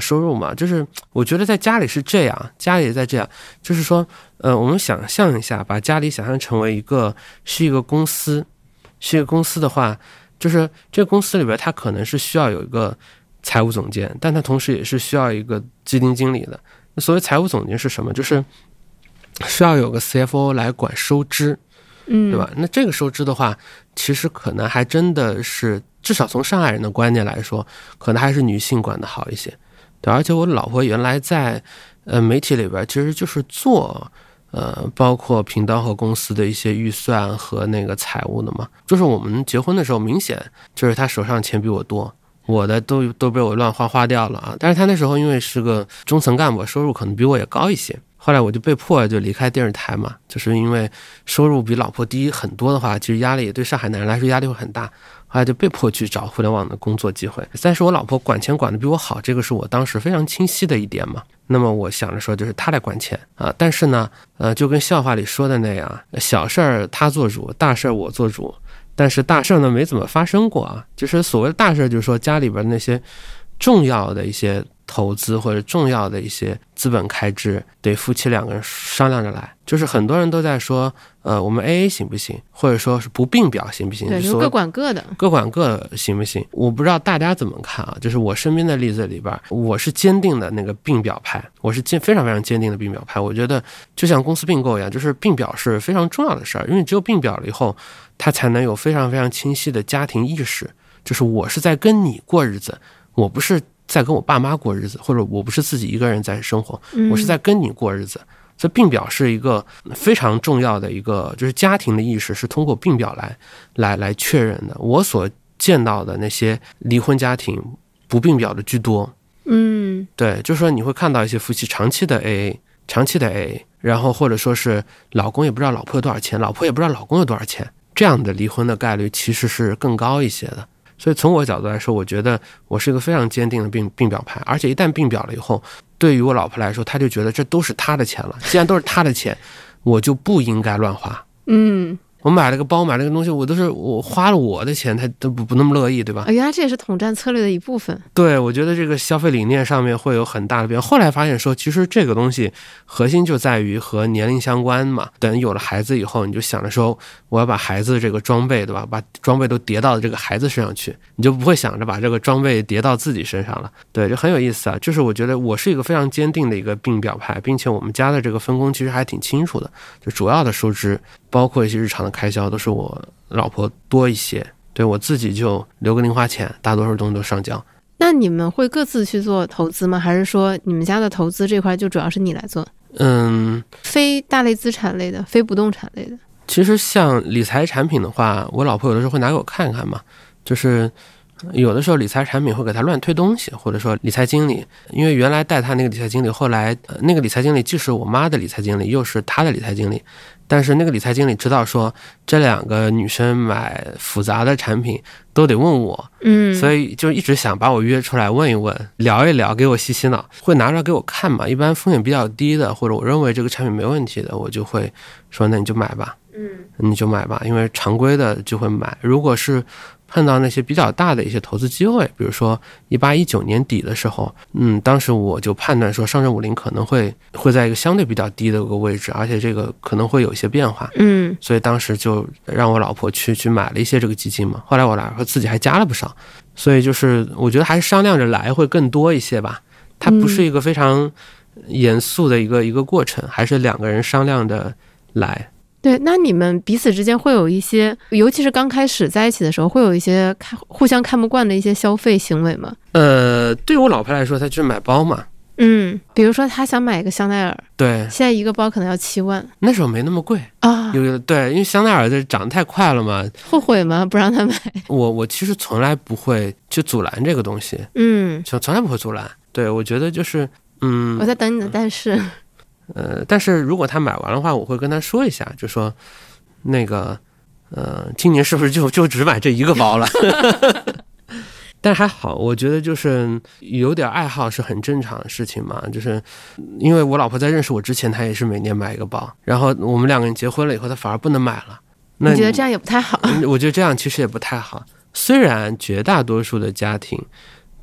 收入嘛。就是我觉得在家里是这样，家里也在这样，就是说，呃，我们想象一下，把家里想象成为一个是一个公司，是一个公司的话，就是这个公司里边，它可能是需要有一个财务总监，但它同时也是需要一个基金经理的。那所谓财务总监是什么？就是需要有个 CFO 来管收支。嗯，对吧？？那这个收支的话，其实可能还真的是，至少从上海人的观念来说，可能还是女性管的好一些。对，而且我老婆原来在呃媒体里边，其实就是做呃包括频道和公司的一些预算和那个财务的嘛。就是我们结婚的时候，明显就是她手上钱比我多。我的都都被我乱花花掉了啊！但是她那时候因为是个中层干部，收入可能比我也高一些。后来我就被迫就离开电视台嘛，就是因为收入比老婆低很多的话，其实压力对上海男人来说压力会很大。啊就被迫去找互联网的工作机会。但是我老婆管钱管的比我好，这个是我当时非常清晰的一点嘛。那么我想着说，就是她来管钱啊。但是呢，呃，就跟笑话里说的那样，小事儿她做主，大事儿我做主。但是大事儿呢没怎么发生过啊。就是所谓的大事儿，就是说家里边那些重要的一些投资或者重要的一些资本开支，得夫妻两个人商量着来。就是很多人都在说，呃，我们 A A 行不行，或者说是不并表行不行？对，就各管各的。各管各行不行？我不知道大家怎么看啊。就是我身边的例子里边，我是坚定的那个并表派，我是坚非常非常坚定的并表派。我觉得就像公司并购一样，就是并表是非常重要的事儿，因为只有并表了以后，他才能有非常非常清晰的家庭意识，就是我是在跟你过日子，我不是在跟我爸妈过日子，或者我不是自己一个人在生活，嗯我是在跟你过日子。所以并表是一个非常重要的一个，就是家庭的意识是通过并表来来来确认的。我所见到的那些离婚家庭不并表的居多，嗯对，就是说你会看到一些夫妻长期的 AA，长期的 AA，然后或者说是老公也不知道老婆有多少钱，老婆也不知道老公有多少钱，这样的离婚的概率其实是更高一些的。所以从我角度来说，我觉得我是一个非常坚定的并并表派，而且一旦并表了以后，对于我老婆来说，她就觉得这都是她的钱了，既然都是她的钱，我就不应该乱花。嗯，我买了个包，买了个东西，我都是我花了我的钱，他都不不那么乐意，对吧？啊，原来这也是统战策略的一部分。对，我觉得这个消费理念上面会有很大的变化。后来发现说，其实这个东西核心就在于和年龄相关嘛。等有了孩子以后，你就想着说，我要把孩子这个装备，对吧？把装备都叠到这个孩子身上去，你就不会想着把这个装备叠到自己身上了。对，就很有意思啊。就是我觉得我是一个非常坚定的一个并表派，并且我们家的这个分工其实还挺清楚的，就主要的收支，包括一些日常的开销，都是我老婆多一些。对我自己就留个零花钱，大多数东西都上交。那你们会各自去做投资吗？还是说你们家的投资这块就主要是你来做？嗯，非大类资产类的，非不动产类的。其实像理财产品的话，我老婆有的时候会拿给我看看嘛，就是有的时候理财产品会给她乱推东西，或者说理财经理，因为原来带她那个理财经理，后来、呃那个理财经理既是我妈的理财经理，又是她的理财经理，但是那个理财经理知道说这两个女生买复杂的产品都得问我，嗯，所以就一直想把我约出来问一问，聊一聊，给我洗洗脑，会拿出来给我看嘛。一般风险比较低的，或者我认为这个产品没问题的，我就会说那你就买吧，嗯你就买吧，因为常规的就会买。如果是碰到那些比较大的一些投资机会，比如说一八一九年底的时候，嗯，当时我就判断说上证五零可能会会在一个相对比较低的一个位置，而且这个可能会有一些变化。嗯所以当时就让我老婆去去买了一些这个基金嘛。后来我老婆自己还加了不少，所以就是我觉得还是商量着来会更多一些吧。它不是一个非常严肃的一个一个过程，还是两个人商量着来。对。那你们彼此之间会有一些，尤其是刚开始在一起的时候，会有一些看互相看不惯的一些消费行为吗？呃，对于我老婆来说，她就是买包嘛。嗯，比如说她想买一个香奈儿，对，现在一个包可能要七万那时候没那么贵，啊，有对，因为香奈儿这涨得太快了嘛。后悔吗？不让她买？(laughs) 我我其实从来不会去阻拦这个东西，嗯，就从来不会阻拦。对我觉得就是，嗯我，在等你的但是，呃，但是如果他买完的话，我会跟他说一下，就说那个呃，今年是不是就就只买这一个包了？(laughs) 但还好，我觉得就是有点爱好是很正常的事情嘛。就是因为我老婆在认识我之前，她也是每年买一个包，然后我们两个人结婚了以后，她反而不能买了。那你觉得这样也不太好？我觉得这样其实也不太好。虽然绝大多数的家庭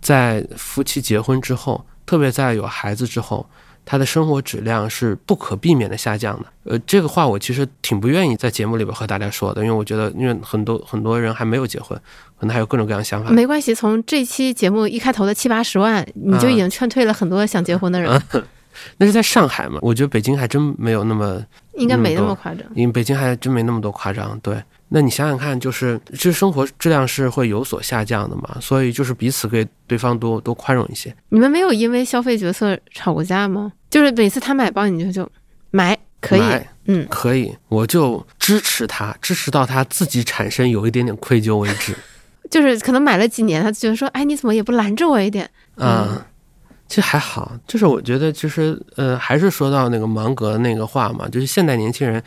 在夫妻结婚之后，特别在有孩子之后。他的生活质量是不可避免的下降的。呃，这个话我其实挺不愿意在节目里边和大家说的，因为我觉得，因为很多很多人还没有结婚，可能还有各种各样的想法。没关系，从这期节目一开头的七八十万，你就已经劝退了很多想结婚的人。(laughs) 那是在上海嘛？我觉得北京还真没有那么，应该没那么夸张。因为北京还真没那么多夸张。对，那你想想看，就是其实生活质量是会有所下降的嘛，所以就是彼此给对方多多宽容一些。你们没有因为消费角色吵过架吗？就是每次他买包，你就就买可以，嗯，可以，我就支持他，支持到他自己产生有一点点愧疚为止。(laughs) 就是可能买了几年，他觉得说，哎，你怎么也不拦着我一点？嗯，其实还好，就是我觉得，其实呃，还是说到那个芒格那个话嘛，就是现代年轻人。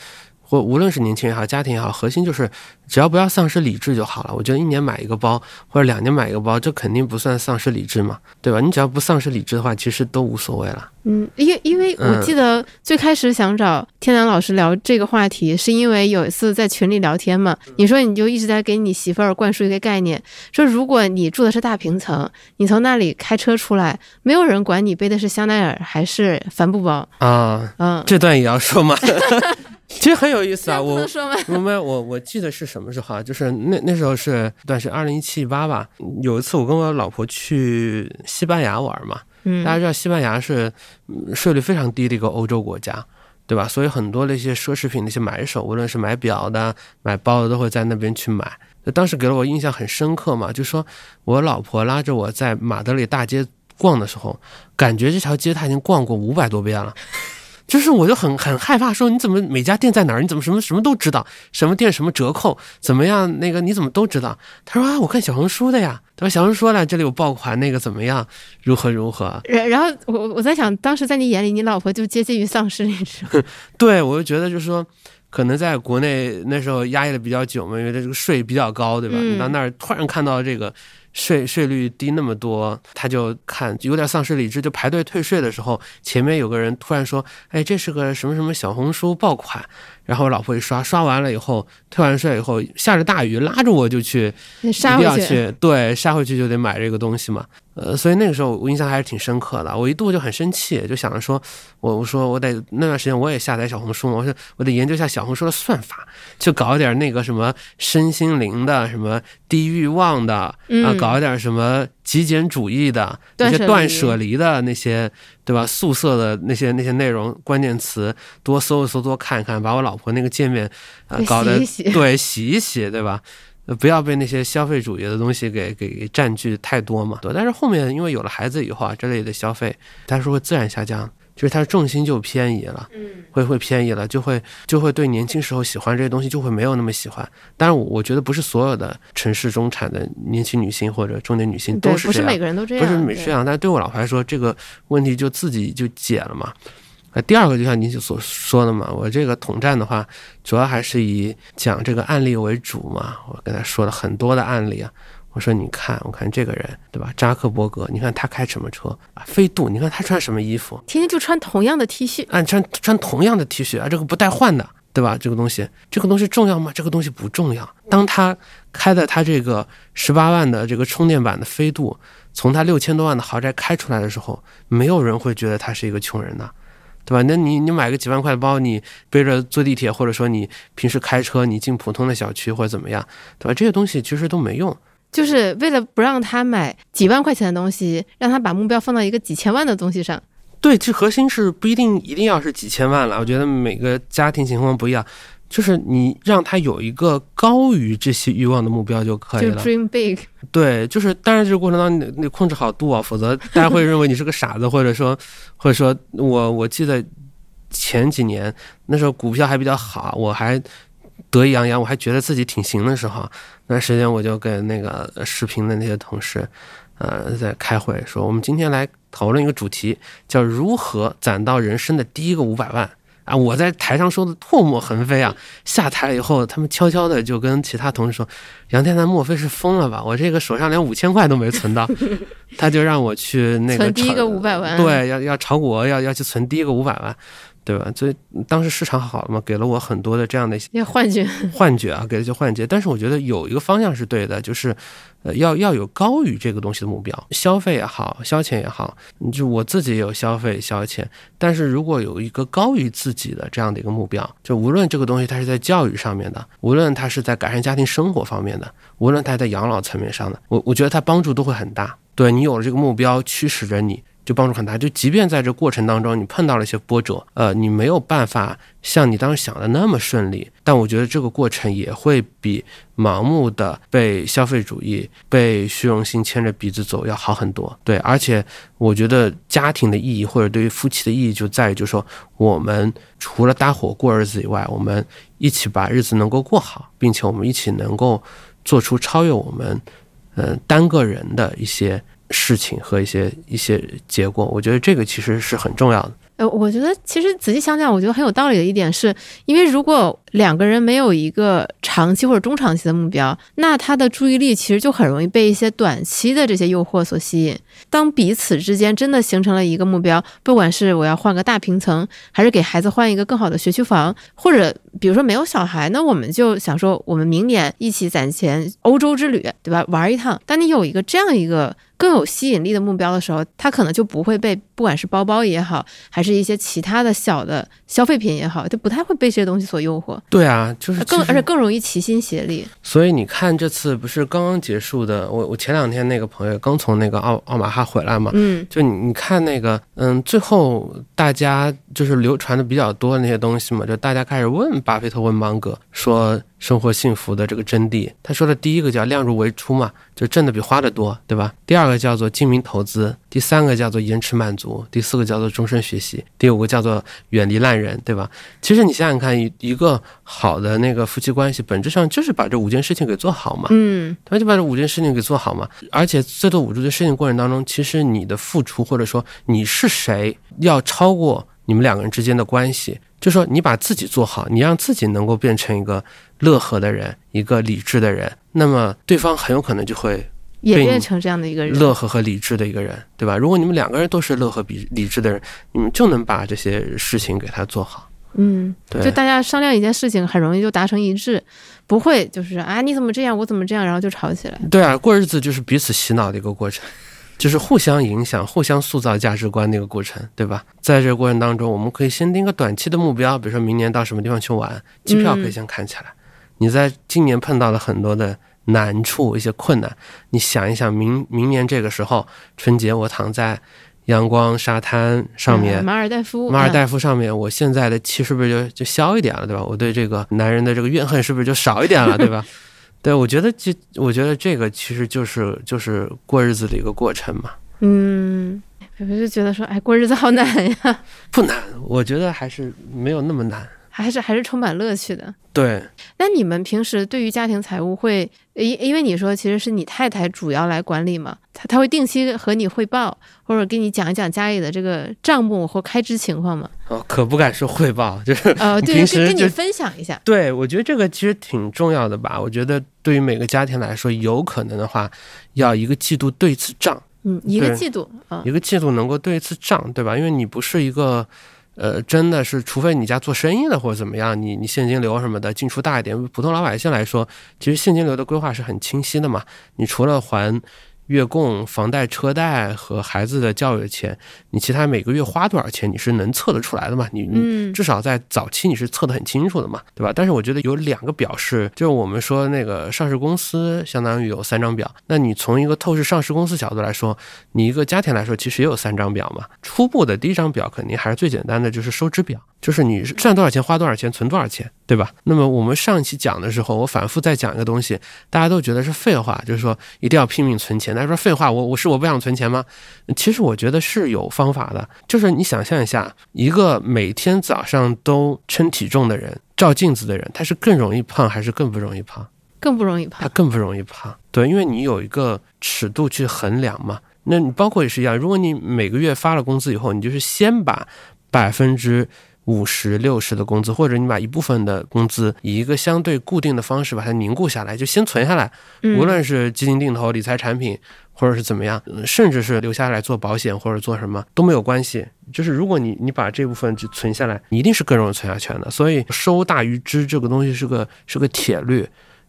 或无论是年轻人也好，家庭也好，核心就是只要不要丧失理智就好了。我觉得一年买一个包，或者两年买一个包，这肯定不算丧失理智嘛，对吧？你只要不丧失理智的话，其实都无所谓了。嗯，因因为我记得最开始想找天南老师聊这个话题，是因为有一次在群里聊天嘛，你说你就一直在给你媳妇儿灌输一个概念，说如果你住的是大平层，你从那里开车出来，没有人管你背的是香奈儿还是帆布包啊。嗯，这段也要说吗？(laughs) 其实很有意思啊，我 (laughs) 我们我我记得是什么时候啊？就是那那时候是段是二零一七一八吧。有一次我跟我老婆去西班牙玩嘛，嗯，大家知道西班牙是税率非常低的一个欧洲国家，对吧？所以很多的一些奢侈品那些买手，无论是买表的、买包的，都会在那边去买。当时给了我印象很深刻嘛，就说我老婆拉着我在马德里大街逛的时候，感觉这条街她已经逛过五百多遍了。就是我就很很害怕，说你怎么每家店在哪儿？你怎么什么什么都知道？什么店什么折扣怎么样？那个你怎么都知道？他说啊，我看小红书的呀。他说小红书说了，这里有爆款，那个怎么样？如何如何？然然后我我在想，当时在你眼里，你老婆就接近于丧尸，你知道？对，我就觉得就是说，可能在国内那时候压抑的比较久嘛，因为这个税比较高，对吧？你到那儿突然看到这个。税税率低那么多，他就看有点丧失理智，就排队退税的时候，前面有个人突然说：“哎，这是个什么什么小红书爆款。”然后我老婆一刷，刷完了以后，退完税以后，下着大雨，拉着我就去，杀回去，对，杀回去就得买这个东西嘛。呃，所以那个时候我印象还是挺深刻的。我一度就很生气，就想着说，我我说我得那段时间我也下载小红书嘛，我说我得研究一下小红书的算法，就搞点那个什么身心灵的，什么低欲望的，啊，搞一点什么极简主义的，那些断舍离的那些，对吧？素色的那些那些内容关键词多搜一搜，多看一看，把我老婆那个界面啊搞得对洗一洗，对吧？不要被那些消费主义的东西给给占据太多嘛。对，但是后面因为有了孩子以后啊，这类的消费，它是会自然下降，就是它的重心就偏移了，嗯，会会偏移了，就会就会对年轻时候喜欢这些东西就会没有那么喜欢。当然，我觉得不是所有的城市中产的年轻女性或者中年女性都是这样，不是每个人都这样，不是每这样。但是对我老婆来说，这个问题就自己就解了嘛。那第二个就像您所说的嘛，我这个统战的话，主要还是以讲这个案例为主嘛。我跟他说了很多的案例啊，我说你看，我看这个人对吧？扎克伯格，你看他开什么车啊？飞度，你看他穿什么衣服？天天就穿同样的 T 恤，啊，穿穿同样的 T 恤啊，这个不带换的，对吧？这个东西，这个东西重要吗？这个东西不重要。当他开的他这个十八万的这个充电版的飞度，从他六千多万的豪宅开出来的时候，没有人会觉得他是一个穷人的。对吧？那你你买个几万块的包，你背着坐地铁，或者说你平时开车，你进普通的小区或者怎么样，对吧？这些东西其实都没用，就是为了不让他买几万块钱的东西，让他把目标放到一个几千万的东西上。对，这核心是不一定一定要是几千万了。我觉得每个家庭情况不一样。就是你让他有一个高于这些欲望的目标就可以了。就 dream big。对，就是，当然这个过程当中你你控制好度啊，否则大家会认为你是个傻子，或者说，或者说我我记得前几年那时候股票还比较好，我还得意洋洋，我还觉得自己挺行的时候，那段时间我就跟那个视频的那些同事，呃，在开会说，我们今天来讨论一个主题，叫如何攒到人生的第一个五百万。啊！我在台上说的唾沫横飞啊！下台了以后，他们悄悄的就跟其他同事说：“杨天南莫非是疯了吧？我这个手上连五千块都没存到。”他就让我去那个存第一个五百万，对，要要炒股，要要去存第一个五百万。对吧？所以当时市场好了嘛，给了我很多的这样的一些幻觉，(laughs) 幻觉啊，给了些幻觉。但是我觉得有一个方向是对的，就是呃，要要有高于这个东西的目标，消费也好，消遣也好，就我自己也有消费消遣。但是如果有一个高于自己的这样的一个目标，就无论这个东西它是在教育上面的，无论它是在改善家庭生活方面的，无论它在养老层面上的，我我觉得它帮助都会很大。对你有了这个目标驱使着你。就帮助很大，就即便在这过程当中你碰到了一些波折，呃，你没有办法像你当时想的那么顺利，但我觉得这个过程也会比盲目的被消费主义、被虚荣心牵着鼻子走要好很多。对，而且我觉得家庭的意义或者对于夫妻的意义就在于，就是说我们除了搭伙过日子以外，我们一起把日子能够过好，并且我们一起能够做出超越我们，嗯，单个人的一些。事情和一些一些结果，我觉得这个其实是很重要的。呃，我觉得其实仔细想想，我觉得很有道理的一点是，因为如果两个人没有一个长期或者中长期的目标，那他的注意力其实就很容易被一些短期的这些诱惑所吸引。当彼此之间真的形成了一个目标，不管是我要换个大平层，还是给孩子换一个更好的学区房，或者比如说没有小孩，那我们就想说，我们明年一起攒钱欧洲之旅，对吧？玩一趟。当你有一个这样一个。更有吸引力的目标的时候，他可能就不会被不管是包包也好，还是一些其他的小的消费品也好，就不太会被这些东西所诱惑。对啊，就是更而且更容易齐心协力。所以你看，这次不是刚刚结束的，我我前两天那个朋友刚从那个奥奥马哈回来嘛，嗯，就你你看那个，嗯，最后大家就是流传的比较多的那些东西嘛，就大家开始问巴菲特问芒格说。生活幸福的这个真谛，他说的第一个叫量入为出嘛，就挣的比花的多，对吧？第二个叫做精明投资，第三个叫做延迟满足，第四个叫做终身学习，第五个叫做远离烂人，对吧？其实你想想看，一一个好的那个夫妻关系，本质上就是把这五件事情给做好嘛，嗯，他就把这五件事情给做好嘛。而且在做五件事情过程当中，其实你的付出或者说你是谁，要超过你们两个人之间的关系。就说你把自己做好，你让自己能够变成一个乐呵的人，一个理智的人，那么对方很有可能就会也变成这样的一个人，乐呵和理智的一个人，对吧？如果你们两个人都是乐呵比理智的人，你们就能把这些事情给他做好。嗯，对，就大家商量一件事情，很容易就达成一致，不会就是啊你怎么这样，我怎么这样，然后就吵起来。对啊，过日子就是彼此洗脑的一个过程。就是互相影响、互相塑造价值观的一个过程，对吧？在这个过程当中，我们可以先定个短期的目标，比如说明年到什么地方去玩，机票可以先看起来。你在今年碰到了很多的难处、一些困难，你想一想，明明年这个时候春节，我躺在阳光沙滩上面，马尔代夫，马尔代夫上面，我现在的气是不是就就消一点了，对吧？我对这个男人的这个怨恨是不是就少一点了，对吧？对，我觉得这，我觉得这个其实就是就是过日子的一个过程嘛。嗯，我就觉得说，哎，过日子好难呀。(laughs) 不难，我觉得还是没有那么难。还是还是充满乐趣的。对，那你们平时对于家庭财务会，因因为你说其实是你太太主要来管理嘛，她她会定期和你汇报，或者给你讲一讲家里的这个账目或开支情况嘛？哦，可不敢说汇报，就是呃，(laughs) 对，跟跟你分享一下。对，我觉得这个其实挺重要的吧。我觉得对于每个家庭来说，有可能的话，要一个季度对一次账。嗯，一个季度啊，一个季度能够对一次账，对吧？因为你不是一个。呃，真的是，除非你家做生意的或者怎么样，你你现金流什么的进出大一点。普通老百姓来说，其实现金流的规划是很清晰的嘛。你除了还。月供、房贷、车贷和孩子的教育的钱，你其他每个月花多少钱，你是能测得出来的嘛？你你至少在早期你是测得很清楚的嘛，对吧？但是我觉得有两个表是，就是我们说那个上市公司相当于有三张表，那你从一个透视上市公司角度来说，你一个家庭来说其实也有三张表嘛。初步的第一张表肯定还是最简单的，就是收支表。就是你赚多少钱花多少钱存多少钱，对吧？那么我们上一期讲的时候，我反复在讲一个东西，大家都觉得是废话，就是说一定要拼命存钱。大家说废话，我我是我不想存钱吗？其实我觉得是有方法的，就是你想象一下，一个每天早上都称体重的人，照镜子的人，他是更容易胖还是更不容易胖？更不容易胖他。更不容易胖。对，因为你有一个尺度去衡量嘛。那你包括也是一样，如果你每个月发了工资以后，你就是先把百分之五十、六十的工资，或者你把一部分的工资以一个相对固定的方式把它凝固下来，就先存下来，嗯无论是基金定投、理财产品，或者是怎么样，嗯甚至是留下来做保险或者做什么都没有关系。就是如果你你把这部分就存下来，你一定是更容易存下钱的。所以收大于支这个东西是个是个铁律。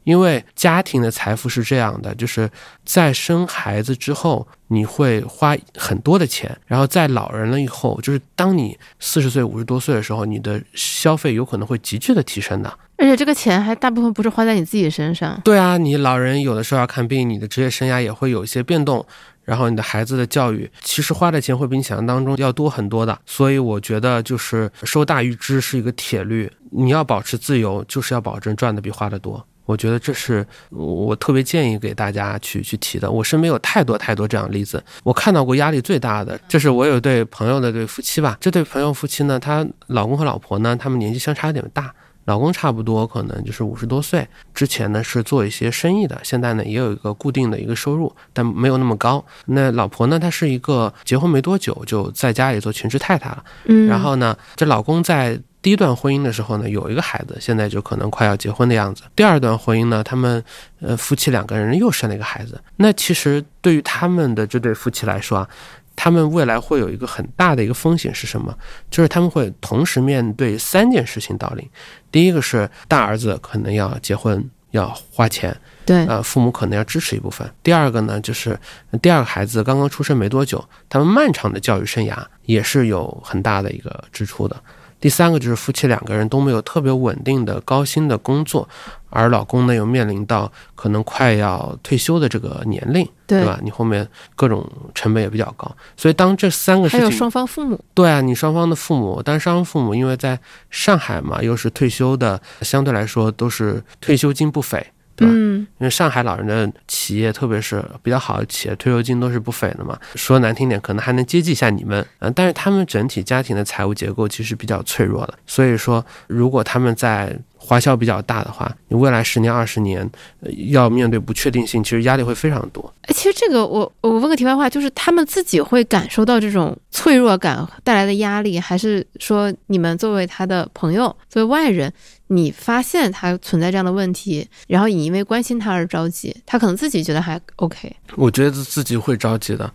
因为家庭的财富是这样的，就是在生孩子之后，你会花很多的钱，然后在老人了以后，就是当你四十岁、五十多岁的时候，你的消费有可能会急剧的提升的。而且这个钱还大部分不是花在你自己身上。对啊，你老人有的时候要看病，你的职业生涯也会有一些变动，然后你的孩子的教育，其实花的钱会比你想象当中要多很多的。所以我觉得就是收大于支是一个铁律，你要保持自由，就是要保证赚的比花的多。我觉得这是我特别建议给大家去去提的。我身边有太多太多这样的例子，我看到过压力最大的，就是我有对朋友的对夫妻吧，这对朋友夫妻呢，他老公和老婆呢，他们年纪相差有点大。老公差不多可能就是五十多岁，之前呢是做一些生意的，现在呢也有一个固定的一个收入，但没有那么高。那老婆呢，她是一个结婚没多久就在家里做全职太太了。嗯，然后呢，这老公在第一段婚姻的时候呢，有一个孩子，现在就可能快要结婚的样子。第二段婚姻呢，他们呃夫妻两个人又生了一个孩子。那其实对于他们的这对夫妻来说啊，他们未来会有一个很大的一个风险是什么？就是他们会同时面对三件事情到临。第一个是大儿子可能要结婚。要花钱，对，呃，父母可能要支持一部分。第二个呢，就是第二个孩子刚刚出生没多久，他们漫长的教育生涯也是有很大的一个支出的。第三个就是夫妻两个人都没有特别稳定的高薪的工作，而老公呢又面临到可能快要退休的这个年龄，对吧？你后面各种成本也比较高，所以当这三个事情，还有双方父母，对啊，你双方的父母，但双方父母因为在上海嘛，又是退休的，相对来说都是退休金不菲。对吧？嗯，因为上海老人的企业，特别是比较好的企业，退休金都是不菲的嘛。说难听点，可能还能接济一下你们，嗯、但是他们整体家庭的财务结构其实比较脆弱的。所以说，如果他们在花销比较大的话，你未来十年、二十年、呃要面对不确定性，其实压力会非常多。哎，其实这个我我问个题外话，就是他们自己会感受到这种脆弱感带来的压力，还是说你们作为他的朋友，作为外人，你发现他存在这样的问题，然后你因为关心他而着急，他可能自己觉得还 OK，我觉得自己会着急的。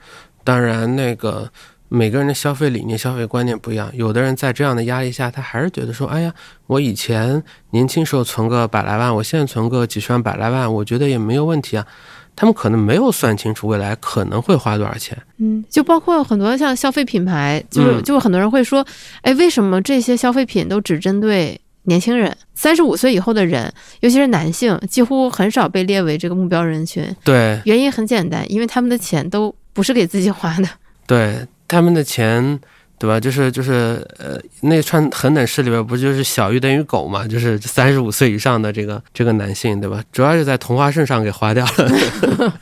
当然，那个每个人的消费理念、消费观念不一样，有的人在这样的压力下，他还是觉得说，哎呀，我以前年轻时候存个百来万，我现在存个几十万、百来万，我觉得也没有问题啊。他们可能没有算清楚未来可能会花多少钱。嗯，就包括很多像消费品牌，就是嗯就是很多人会说，哎，为什么这些消费品都只针对年轻人？三十五岁以后的人，尤其是男性，几乎很少被列为这个目标人群。对原因很简单，因为他们的钱都不是给自己花的。对，他们的钱。对吧？就是就是呃，那串恒等式里边不就是小于等于狗嘛？就是三十五岁以上的这个这个男性，对吧？主要是在同花顺上给花掉了。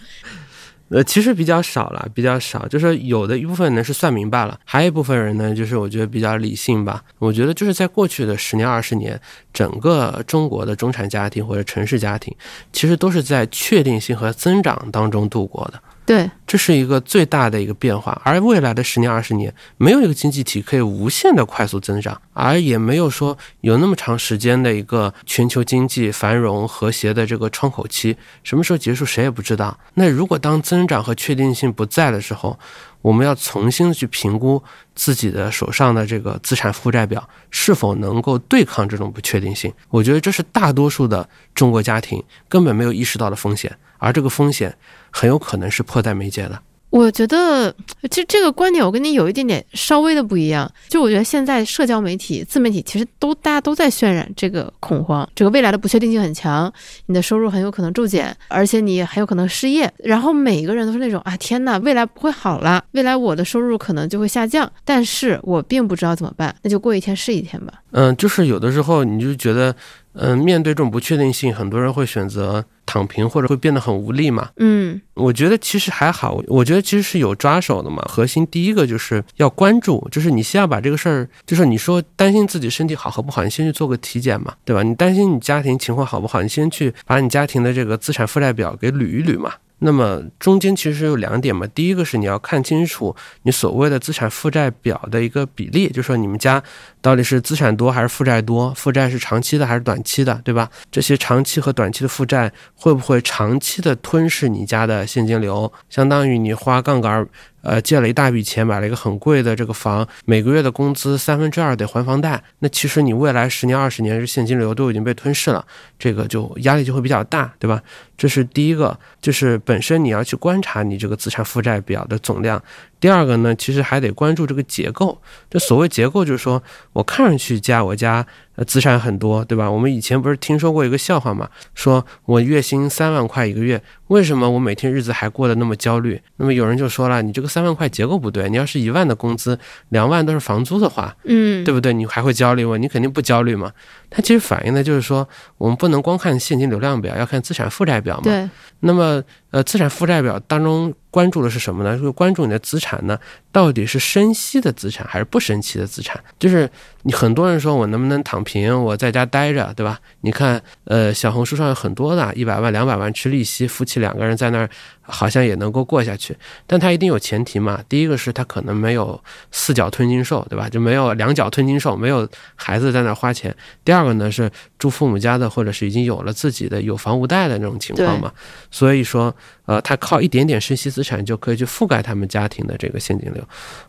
(laughs) 呃，其实比较少了，比较少。就是有的一部分人是算明白了，还有一部分人呢，就是我觉得比较理性吧。我觉得就是在过去的十年、二十年，整个中国的中产家庭或者城市家庭，其实都是在确定性和增长当中度过的。对，这是一个最大的一个变化，而未来的十年、二十年，没有一个经济体可以无限的快速增长，而也没有说有那么长时间的一个全球经济繁荣和谐的这个窗口期，什么时候结束谁也不知道。那如果当增长和确定性不在的时候，我们要重新去评估自己的手上的这个资产负债表是否能够对抗这种不确定性。我觉得这是大多数的中国家庭根本没有意识到的风险，而这个风险很有可能是迫在眉睫的。我觉得 (tsk) 其实这个观点我跟你有一点点稍微的不一样，就我觉得现在社交媒体、自媒体其实都大家都在渲染这个恐慌，这个未来的不确定性很强，你的收入很有可能骤减，而且你很有可能失业。然后每一个人都是那种啊，天呐，未来不会好了，未来我的收入可能就会下降，但是我并不知道怎么办，那就过一天是一天吧。嗯，就是有的时候你就觉得，嗯，面对这种不确定性，很多人会选择。躺平或者会变得很无力嘛？嗯，我觉得其实还好，我觉得其实是有抓手的嘛。核心第一个就是要关注，就是你先要把这个事儿，就是你说担心自己身体好和不好，你先去做个体检嘛，对吧？你担心你家庭情况好不好，你先去把你家庭的这个资产负债表给捋一捋嘛。那么中间其实有两点嘛，第一个是你要看清楚你所谓的资产负债表的一个比例，就说你们家到底是资产多还是负债多，负债是长期的还是短期的，对吧？这些长期和短期的负债会不会长期的吞噬你家的现金流，相当于你花杠杆。呃，借了一大笔钱买了一个很贵的这个房，每个月的工资三分之二得还房贷，那其实你未来十年、二十年这现金流都已经被吞噬了，这个就压力就会比较大，对吧？这是第一个，就是本身你要去观察你这个资产负债表的总量。第二个呢，其实还得关注这个结构。这所谓结构，就是说我看上去家我家呃资产很多，对吧？我们以前不是听说过一个笑话嘛，说我月薪三万块一个月，为什么我每天日子还过得那么焦虑？那么有人就说了，你这个三万块结构不对，你要是一万的工资，两万都是房租的话，嗯，对不对？你还会焦虑吗？你肯定不焦虑嘛。它其实反映的就是说，我们不能光看现金流量表，要看资产负债表嘛。对。那么，呃，资产负债表当中。关注的是什么呢？就是关注你的资产呢，到底是生息的资产还是不生息的资产？就是你很多人说我能不能躺平，我在家待着，对吧？你看，呃，小红书上有很多的，一百万、两百万吃利息，夫妻两个人在那儿好像也能够过下去，但他一定有前提嘛。第一个是他可能没有四脚吞金兽，对吧？就没有两脚吞金兽，没有孩子在那儿花钱。第二个呢是住父母家的，或者是已经有了自己的有房无贷的那种情况嘛。所以说，呃，他靠一点点生息资。产就可以去覆盖他们家庭的这个现金流，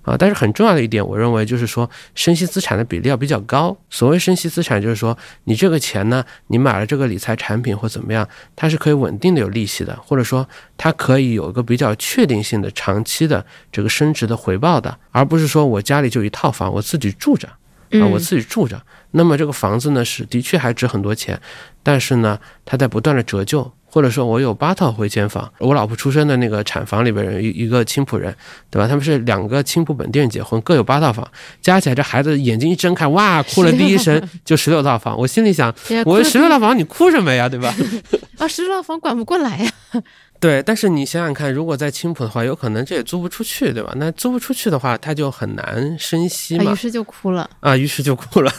啊，但是很重要的一点，我认为就是说，生息资产的比例要比较高。所谓生息资产，就是说你这个钱呢，你买了这个理财产品或怎么样，它是可以稳定的有利息的，或者说它可以有一个比较确定性的长期的这个升值的回报的，而不是说我家里就一套房，我自己住着啊，我自己住着，那么这个房子呢是的确还值很多钱，但是呢，它在不断的折旧。或者说，我有八套回迁房，我老婆出生的那个产房里边人一一个青浦人，对吧？他们是两个青浦本地人结婚，各有八套房，加起来这孩子眼睛一睁开，哇，哭了第一声就十六套房。我心里想，我十六套房你哭什么呀，对吧？(laughs) 啊，十六套房管不过来呀。对，但是你想想看，如果在青浦的话，有可能这也租不出去，对吧？那租不出去的话，他就很难生息嘛。于是就哭了啊，于是就哭了。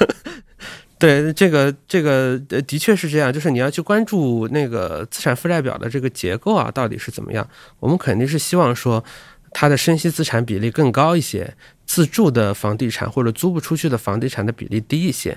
(laughs) 对，这个这个呃，的确是这样，就是你要去关注那个资产负债表的这个结构啊，到底是怎么样？我们肯定是希望说，它的生息资产比例更高一些，自住的房地产或者租不出去的房地产的比例低一些。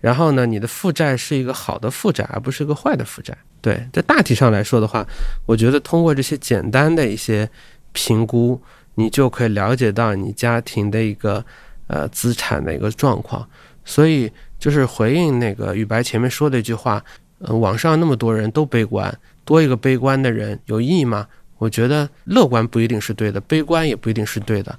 然后呢，你的负债是一个好的负债，而不是一个坏的负债。对，在大体上来说的话，我觉得通过这些简单的一些评估，你就可以了解到你家庭的一个呃资产的一个状况。所以。就是回应那个雨白前面说的一句话，呃，网上那么多人都悲观，多一个悲观的人有意义吗？我觉得乐观不一定是对的，悲观也不一定是对的，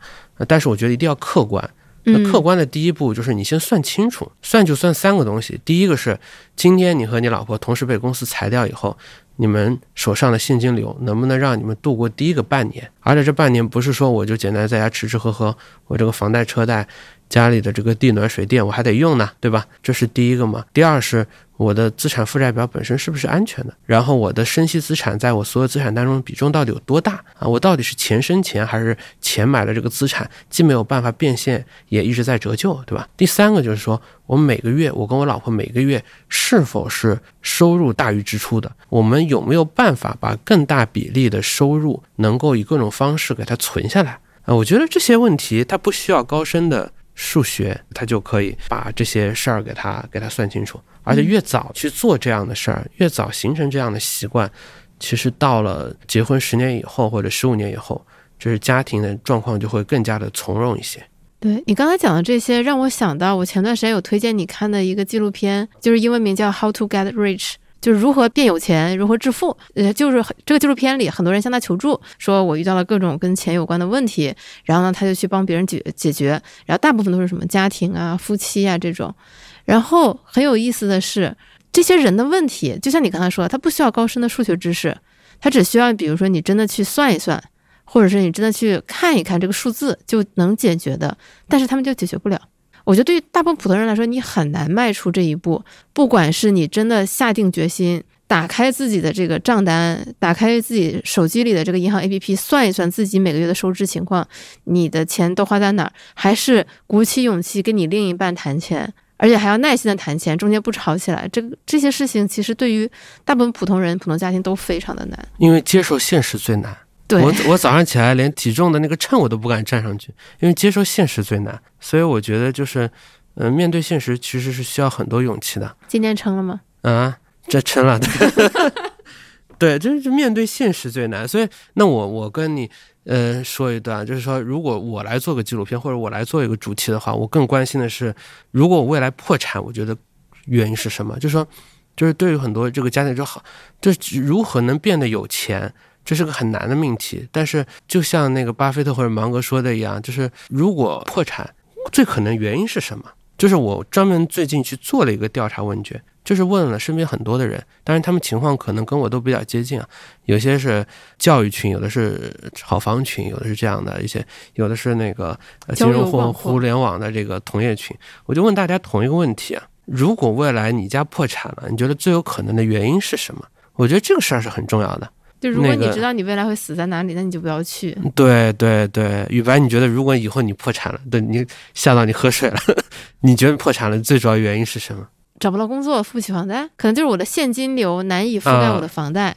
但是我觉得一定要客观。那客观的第一步就是你先算清楚，算就算三个东西。第一个是今天你和你老婆同时被公司裁掉以后，你们手上的现金流能不能让你们度过第一个半年？而且这半年不是说我就简单在家吃吃喝喝，我这个房贷车贷。家里的这个地暖水电我还得用呢，对吧？这是第一个嘛。第二是我的资产负债表本身是不是安全的？然后我的生息资产在我所有资产当中比重到底有多大啊？我到底是钱生钱还是钱买了这个资产，既没有办法变现，也一直在折旧，对吧？第三个就是说我每个月我跟我老婆每个月是否是收入大于支出的？我们有没有办法把更大比例的收入能够以各种方式给它存下来啊？我觉得这些问题它不需要高深的。数学，他就可以把这些事儿给他给他算清楚，而且越早去做这样的事儿，越早形成这样的习惯，其实到了结婚十年以后或者十五年以后，就是家庭的状况就会更加的从容一些。对你刚才讲的这些，让我想到我前段时间有推荐你看的一个纪录片，就是英文名叫《How to Get Rich》。就是如何变有钱，如何致富。呃，就是这个纪录片里，很多人向他求助，说我遇到了各种跟钱有关的问题，然后呢，他就去帮别人解解决，然后大部分都是什么家庭啊、夫妻啊这种。然后很有意思的是，这些人的问题，就像你刚才说，他不需要高深的数学知识，他只需要，比如说你真的去算一算，或者是你真的去看一看这个数字就能解决的，但是他们就解决不了。我觉得对于大部分普通人来说，你很难迈出这一步。不管是你真的下定决心，打开自己的这个账单，打开自己手机里的这个银行 APP，算一算自己每个月的收支情况，你的钱都花在哪儿，还是鼓起勇气跟你另一半谈钱，而且还要耐心的谈钱，中间不吵起来。这个这些事情，其实对于大部分普通人、普通家庭都非常的难。因为接受现实最难。对我我早上起来连体重的那个秤我都不敢站上去，因为接受现实最难。所以我觉得就是，嗯、面对现实其实是需要很多勇气的。今天称了吗？啊，这称了，(laughs) 对，对，就是面对现实最难。所以，那我我跟你呃说一段，就是说，如果我来做个纪录片，或者我来做一个主题的话，我更关心的是，如果我未来破产，我觉得原因是什么？就是说，就是对于很多这个家庭就好，就是如何能变得有钱。这是个很难的命题，但是就像那个巴菲特或者芒格说的一样，就是如果破产，最可能原因是什么？就是我专门最近去做了一个调查问卷，就是问了身边很多的人，当然他们情况可能跟我都比较接近啊，有些是教育群，有的是炒房群，有的是这样的一些，有的是那个呃金融或互联网的这个同业群。我就问大家同一个问题啊：如果未来你家破产了，你觉得最有可能的原因是什么？我觉得这个事儿是很重要的。就如果你知道你未来会死在哪里，那你就不要去。对对对，雨白，你觉得如果以后你破产了，对你吓到你喝水了，(laughs) 你觉得破产了最主要原因是什么？找不到工作，付不起房贷，可能就是我的现金流难以覆盖我的房贷。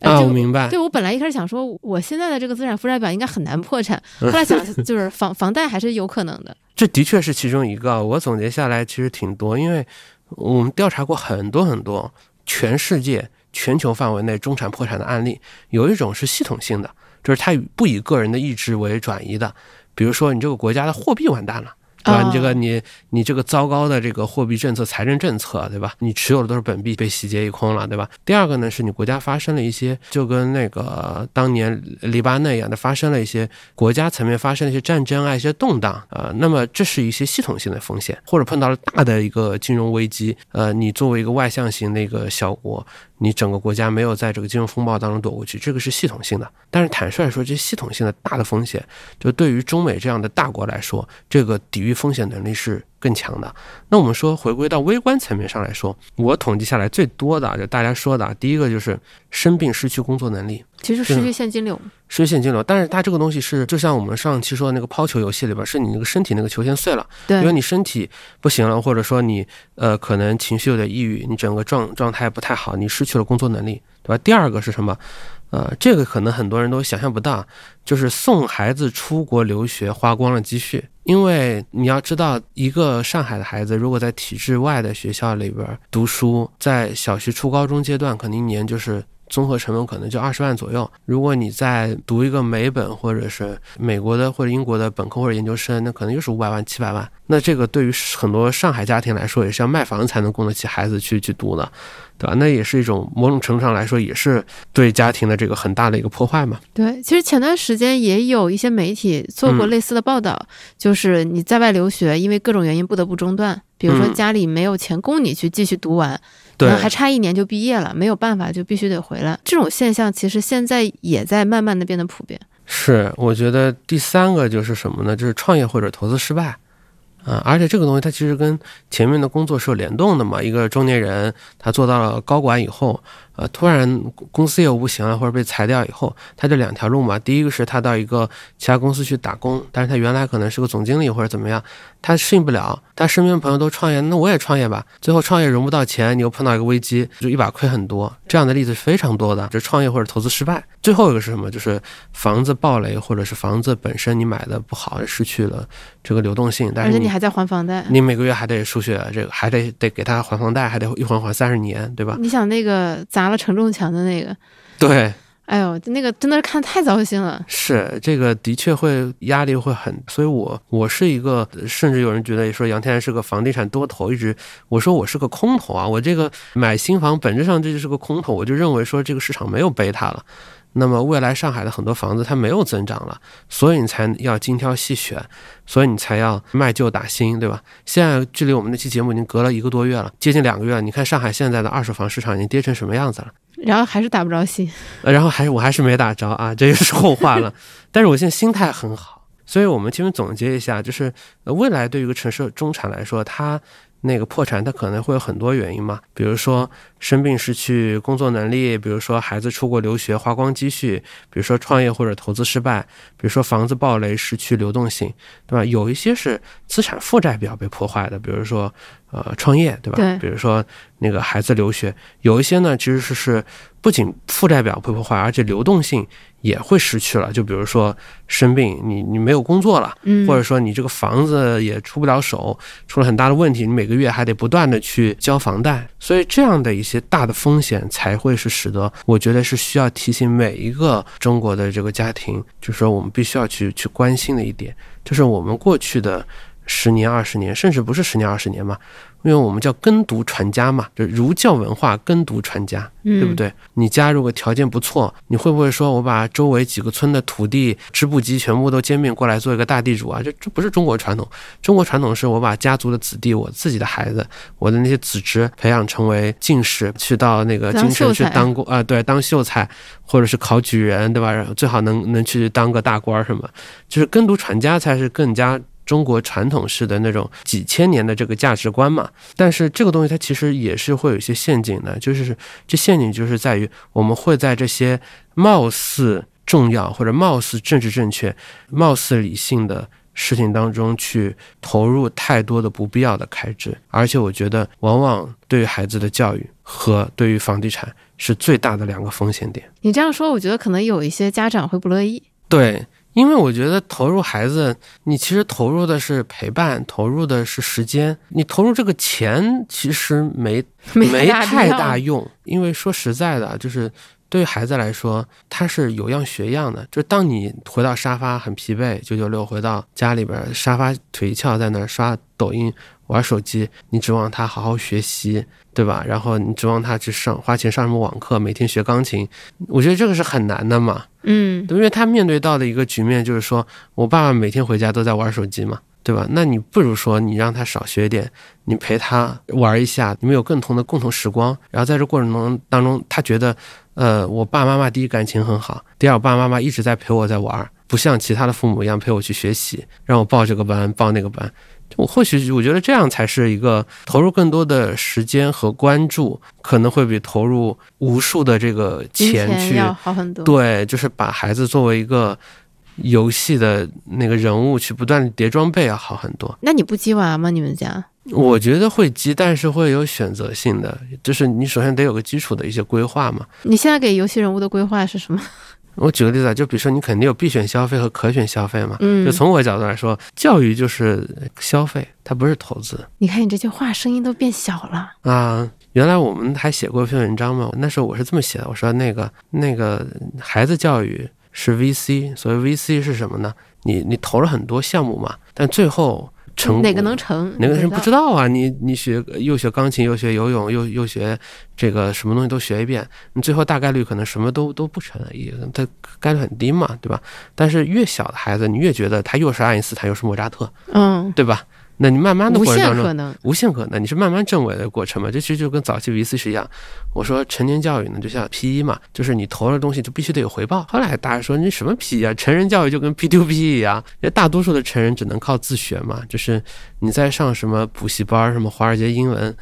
啊，我明白。对我本来一开始想说，我现在的这个资产负债表应该很难破产，(laughs) 后来想就是房房贷还是有可能的。这的确是其中一个，我总结下来其实挺多，因为我们调查过很多很多全世界。全球范围内中产破产的案例，有一种是系统性的，就是它不以个人的意志为转移的。比如说，你这个国家的货币完蛋了，对吧？你这个你你这个糟糕的这个货币政策、财政政策，对吧？你持有的都是本币被洗劫一空了，对吧？第二个呢，是你国家发生了一些，就跟那个当年黎巴嫩一样的，发生了一些国家层面发生了一些战争啊、一些动荡啊。那么这是一些系统性的风险，或者碰到了大的一个金融危机，呃，你作为一个外向型的一个小国。你整个国家没有在这个金融风暴当中躲过去，这个是系统性的。但是坦率说，这系统性的大的风险，就对于中美这样的大国来说，这个抵御风险能力是更强的。那我们说，回归到微观层面上来说，我统计下来最多的，就大家说的，第一个就是生病失去工作能力，其实失去现金流，失去现金流。但是它这个东西是，就像我们上期说的那个抛球游戏里边，是你那个身体那个球先碎了，对，因为你身体不行了，或者说你呃可能情绪有点抑郁，你整个状状态不太好，你失去了工作能力，对吧？第二个是什么？呃，这个可能很多人都想象不到，就是送孩子出国留学花光了积蓄，因为你要知道，一个上海的孩子如果在体制外的学校里边读书，在小学、初高中阶段，可能一年就是综合成本可能就二十万左右。如果你再读一个美本或者是美国的或者英国的本科或者研究生，那可能又是五百万、七百万。那这个对于很多上海家庭来说，也是要卖房子才能供得起孩子去去读的。对吧？那也是一种某种程度上来说，也是对家庭的这个很大的一个破坏嘛。对，其实前段时间也有一些媒体做过类似的报道，就是你在外留学，因为各种原因不得不中断，比如说家里没有钱供你去继续读完，对，还差一年就毕业了，没有办法就必须得回来。这种现象其实现在也在慢慢的变得普遍。是，我觉得第三个就是什么呢？就是创业或者投资失败。啊，而且这个东西它其实跟前面的工作是有联动的嘛。一个中年人他做到了高管以后，呃，突然公司业务不行了或者被裁掉以后，他就两条路嘛。第一个是他到一个其他公司去打工，但是他原来可能是个总经理或者怎么样，他适应不了。他身边朋友都创业，那我也创业吧。最后创业融不到钱，你又碰到一个危机，就一把亏很多。这样的例子是非常多的，就创业或者投资失败。最后一个是什么？就是房子暴雷，或者是房子本身你买的不好，失去了这个流动性，但是你还在还房贷，你每个月还得输血，这个还得得给他还房贷，还得一还还三十年，对吧？你想那个砸了承重墙的那个，对哎呦，那个真的是看太糟心了。是这个的确会压力会很，所以我我是一个，甚至有人觉得说杨天然是个房地产多头，一直我说我是个空头啊，我这个买新房本质上这就是个空头，我就认为说这个市场没有贝塔了。那么未来上海的很多房子它没有增长了，所以你才要精挑细选，所以你才要卖旧打新，对吧？现在距离我们那期节目已经隔了一个多月了，接近两个月了。你看上海现在的二手房市场已经跌成什么样子了？然后还是打不着新，然后还是我还是没打着啊，这就是后话了。但是我现在心态很好，所以我们其实总结一下，就是未来对于一个城市中产来说，它。那个破产，它可能会有很多原因嘛，比如说生病失去工作能力，比如说孩子出国留学花光积蓄，比如说创业或者投资失败，比如说房子暴雷失去流动性，对吧？有一些是资产负债表被破坏的，比如说呃创业，对吧？对。比如说那个孩子留学，有一些呢其实是是不仅负债表被破坏，而且流动性。也会失去了，就比如说生病，你你没有工作了，或者说你这个房子也出不了手，出了很大的问题，你每个月还得不断的去交房贷，所以这样的一些大的风险才会是使得我觉得是需要提醒每一个中国的这个家庭，就是说我们必须要去去关心的一点，就是我们过去的十年、二十年，甚至不是十年、二十年嘛。因为我们叫耕读传家嘛，就儒教文化耕读传家，对不对？你家如果条件不错，你会不会说我把周围几个村的土地织布机全部都兼并过来做一个大地主啊？这这不是中国传统。中国传统是我把家族的子弟，我自己的孩子，我的那些子侄培养成为进士，去到那个京城去当过啊，对，当秀才或者是考举人，对吧？最好能能去当个大官什么，就是耕读传家才是更加。中国传统式的那种几千年的这个价值观嘛，但是这个东西它其实也是会有一些陷阱的，就是这陷阱就是在于我们会在这些貌似重要或者貌似政治正确、貌似理性的事情当中去投入太多的不必要的开支，而且我觉得往往对于孩子的教育和对于房地产是最大的两个风险点。你这样说，我觉得可能有一些家长会不乐意。对。因为我觉得投入孩子，你其实投入的是陪伴，投入的是时间，你投入这个钱其实没没太大用。因为说实在的，就是对于孩子来说，他是有样学样的。就当你回到沙发很疲惫，九九六回到家里边，沙发腿一翘，在那儿刷抖音、玩手机，你指望他好好学习，对吧？然后你指望他去上花钱上什么网课，每天学钢琴，我觉得这个是很难的嘛。嗯，因为他面对到的一个局面就是说，我爸爸每天回家都在玩手机嘛，对吧？那你不如说你让他少学点，你陪他玩一下，你们有共同的共同时光。然后在这过程中当中，他觉得，呃，我爸妈妈第一感情很好，第二我爸爸妈妈一直在陪我在玩，不像其他的父母一样陪我去学习，让我报这个班报那个班。我或许我觉得这样才是一个投入更多的时间和关注，可能会比投入无数的这个钱去好很多。对，就是把孩子作为一个游戏的那个人物去不断叠装备要好很多。那你不积娃吗？你们家？我觉得会积，但是会有选择性的，就是你首先得有个基础的一些规划嘛。你现在给游戏人物的规划是什么？我举个例子啊，就比如说你肯定有必选消费和可选消费嘛。嗯，就从我角度来说，教育就是消费，它不是投资。你看你这句话声音都变小了啊！原来我们还写过一篇文章嘛，那时候我是这么写的，我说那个那个孩子教育是 VC，所谓 VC 是什么呢？你你投了很多项目嘛，但最后。成哪个能成？哪个人不知道啊？你你学又学钢琴，又学游泳，又又学这个什么东西都学一遍，你最后大概率可能什么都都不成，也它概率很低嘛，对吧？但是越小的孩子，你越觉得他又是爱因斯坦又是莫扎特，嗯，对吧？那你慢慢的过程当中，无限可能，无限可能，你是慢慢证伪的过程嘛？这其实就跟早期 VC 是一样。我说成年教育呢，就像 PE 嘛，就是你投了东西就必须得有回报。后来大家说你什么 PE 啊？成人教育就跟 P to P 一样，因为大多数的成人只能靠自学嘛，就是你在上什么补习班，什么华尔街英文。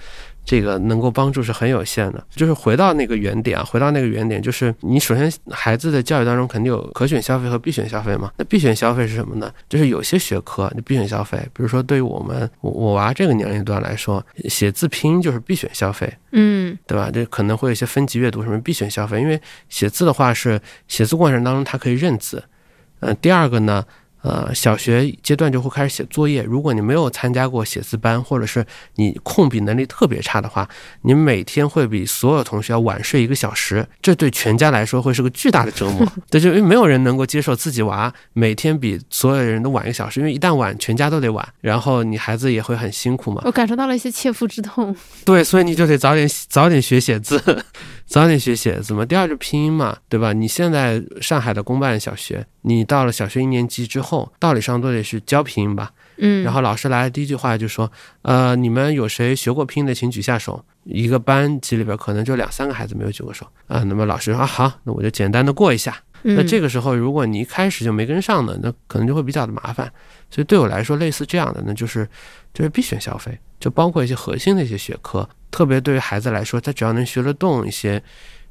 这个能够帮助是很有限的，就是回到那个原点啊，回到那个原点，就是你首先孩子的教育当中肯定有可选消费和必选消费嘛。那必选消费是什么呢？就是有些学科你必选消费，比如说对于我们我娃这个年龄段来说，写字拼音就是必选消费，嗯，对吧？这可能会有一些分级阅读什么必选消费，因为写字的话是写字过程当中它可以认字，嗯，第二个呢。呃，小学阶段就会开始写作业。如果你没有参加过写字班，或者是你控笔能力特别差的话，你每天会比所有同学要晚睡一个小时，这对全家来说会是个巨大的折磨。(laughs) 对，就因为没有人能够接受自己娃每天比所有人都晚一个小时，因为一旦晚，全家都得晚，然后你孩子也会很辛苦嘛。我感受到了一些切肤之痛。对，所以你就得早点早点学写字。早点学写字嘛，第二就拼音嘛，对吧？你现在上海的公办小学，你到了小学一年级之后，道理上都得是教拼音吧？嗯。然后老师来第一句话就说：“呃，你们有谁学过拼音的，请举下手。”一个班级里边可能就两三个孩子没有举过手啊。那么老师说：“啊，好，那我就简单的过一下。”那这个时候，如果你一开始就没跟上呢，那可能就会比较的麻烦。所以对我来说，类似这样的呢，就是就是必选消费，就包括一些核心的一些学科。特别对于孩子来说，他只要能学得动一些，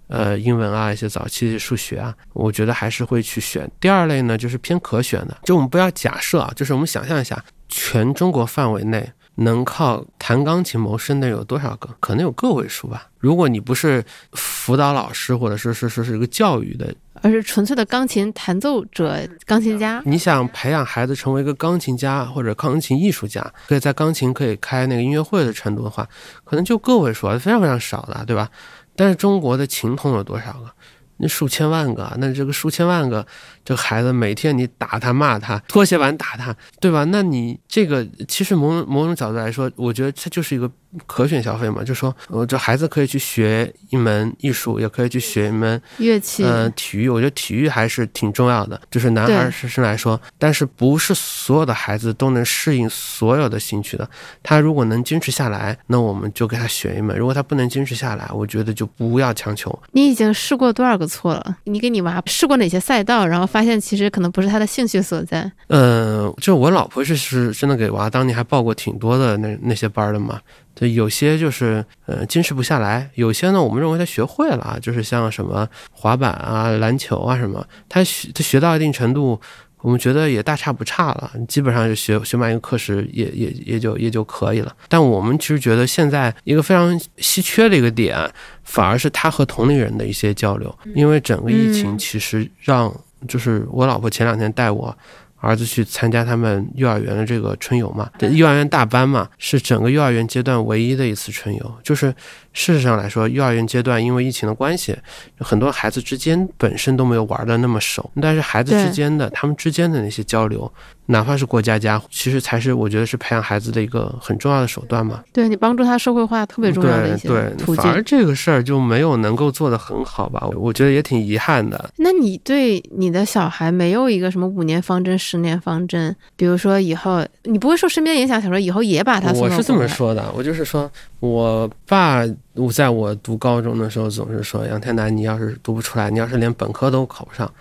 呃，英文啊，一些早期的数学啊，我觉得还是会去选。第二类呢，就是偏可选的，就我们不要假设啊，就是我们想象一下，全中国范围内能靠弹钢琴谋生的有多少个？可能有个位数吧。如果你不是辅导老师，或者是是是是一个教育的。而是纯粹的钢琴弹奏者、钢琴家。你想培养孩子成为一个钢琴家或者钢琴艺术家，可以在钢琴可以开那个音乐会的程度的话，可能就个位数，非常非常少的，对吧？但是中国的琴童有多少个？那数千万个，那这个数千万个这个孩子，每天你打他、骂他、拖鞋板打他，对吧？那你这个其实某某种角度来说，我觉得这就是一个。可选消费嘛，就说，呃，这孩子可以去学一门艺术，也可以去学一门乐器，嗯，体育。我觉得体育还是挺重要的，就是男孩生生来说，但是不是所有的孩子都能适应所有的兴趣的。他如果能坚持下来，那我们就给他选一门；如果他不能坚持下来，我觉得就不要强求。你已经试过多少个错了？你给你娃试过哪些赛道？然后发现其实可能不是他的兴趣所在。嗯，就我老婆是是真的给娃当年还报过挺多的那那些班的嘛。对，有些就是呃坚持不下来，有些呢，我们认为他学会了，就是像什么滑板啊、篮球啊什么，他学他学到一定程度，我们觉得也大差不差了，基本上就学学满一个课时也也也就也就可以了。但我们其实觉得现在一个非常稀缺的一个点，反而是他和同龄人的一些交流，因为整个疫情其实让就是我老婆前两天带我。儿子去参加他们幼儿园的这个春游嘛，幼儿园大班嘛，是整个幼儿园阶段唯一的一次春游。就是事实上来说，幼儿园阶段因为疫情的关系，很多孩子之间本身都没有玩的那么熟，但是孩子之间的他们之间的那些交流。哪怕是过家家，其实才是我觉得是培养孩子的一个很重要的手段嘛。对你帮助他社会化特别重要的一些途径。反而这个事儿就没有能够做得很好吧？我觉得也挺遗憾的。那你对你的小孩没有一个什么五年方针、十年方针？比如说以后你不会受身边影响，想说以后也把他送我是这么说的，我就是说我爸，我在我读高中的时候总是说杨天南，你要是读不出来，你要是连本科都考不上。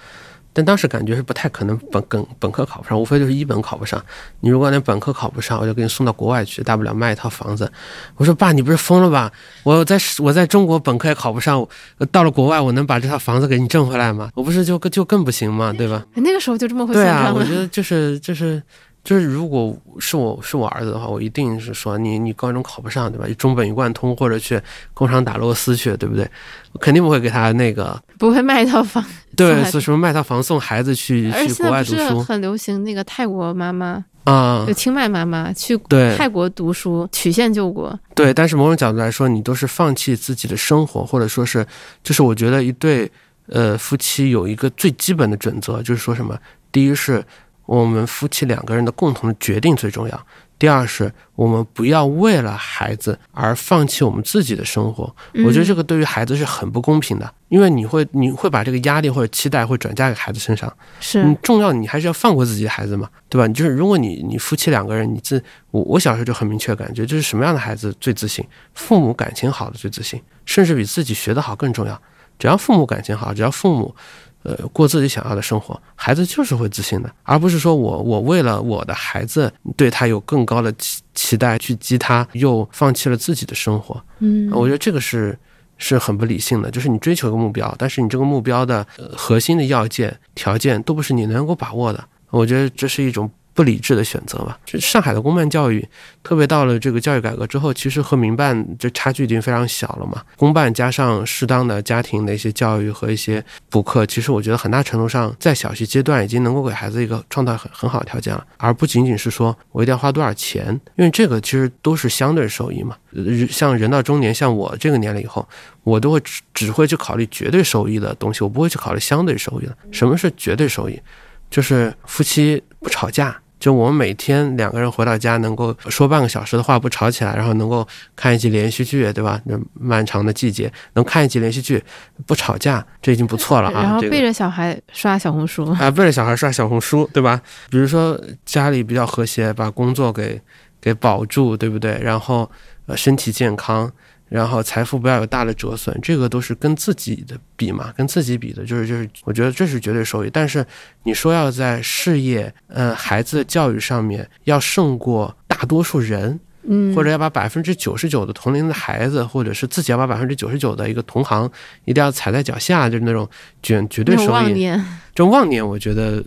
但当时感觉是不太可能本本本科考不上，无非就是一本考不上。你如果连本科考不上，我就给你送到国外去，大不了卖一套房子。我说爸，你不是疯了吧？我在我在中国本科也考不上，到了国外我能把这套房子给你挣回来吗？我不是就就更不行吗？对吧？那个时候就这么会对啊，我觉得就是就是。就是如果是我是我儿子的话，我一定是说你你高中考不上对吧？中本一贯通或者去工厂打螺丝去，对不对？我肯定不会给他那个不会卖一套房，对，是什么卖套房送孩子去去国外读书？很流行那个泰国妈妈啊，就清迈妈妈去泰国读书，曲线救国。对，但是某种角度来说，你都是放弃自己的生活，或者说是，就是我觉得一对呃夫妻有一个最基本的准则，就是说什么？第一是。我们夫妻两个人的共同的决定最重要。第二是，我们不要为了孩子而放弃我们自己的生活。我觉得这个对于孩子是很不公平的，因为你会你会把这个压力或者期待会转嫁给孩子身上。是，重要你还是要放过自己的孩子嘛，对吧？就是如果你你夫妻两个人，你自我我小时候就很明确感觉，就是什么样的孩子最自信？父母感情好的最自信，甚至比自己学得好更重要。只要父母感情好，只要父母。呃，过自己想要的生活，孩子就是会自信的，而不是说我我为了我的孩子对他有更高的期期待去激他，又放弃了自己的生活。嗯，我觉得这个是是很不理性的，就是你追求一个目标，但是你这个目标的核心的要件条件都不是你能够把握的，我觉得这是一种不理智的选择吧。这上海的公办教育，特别到了这个教育改革之后，其实和民办这差距已经非常小了嘛。公办加上适当的家庭的一些教育和一些补课，其实我觉得很大程度上在小学阶段已经能够给孩子一个创造很很好的条件了，而不仅仅是说我一定要花多少钱，因为这个其实都是相对收益嘛。像人到中年，像我这个年龄以后，我都会只只会去考虑绝对收益的东西，我不会去考虑相对收益的。什么是绝对收益？就是夫妻不吵架，就我们每天两个人回到家能够说半个小时的话不吵起来，然后能够看一集连续剧，对吧？那漫长的季节能看一集连续剧不吵架，这已经不错了啊。然后背着小孩刷小红书，啊，背着小孩刷小红书，对吧？比如说家里比较和谐，把工作给给保住，对不对？然后呃身体健康，然后财富不要有大的折损，这个都是跟自己的比嘛，跟自己比的，就是就是，我觉得这是绝对收益。但是你说要在事业、呃孩子教育上面要胜过大多数人，嗯，或者要把百分之九十九的同龄的孩子，或者是自己要把百分之九十九的一个同行一定要踩在脚下，就是那种绝绝对收益。这种妄念，我觉得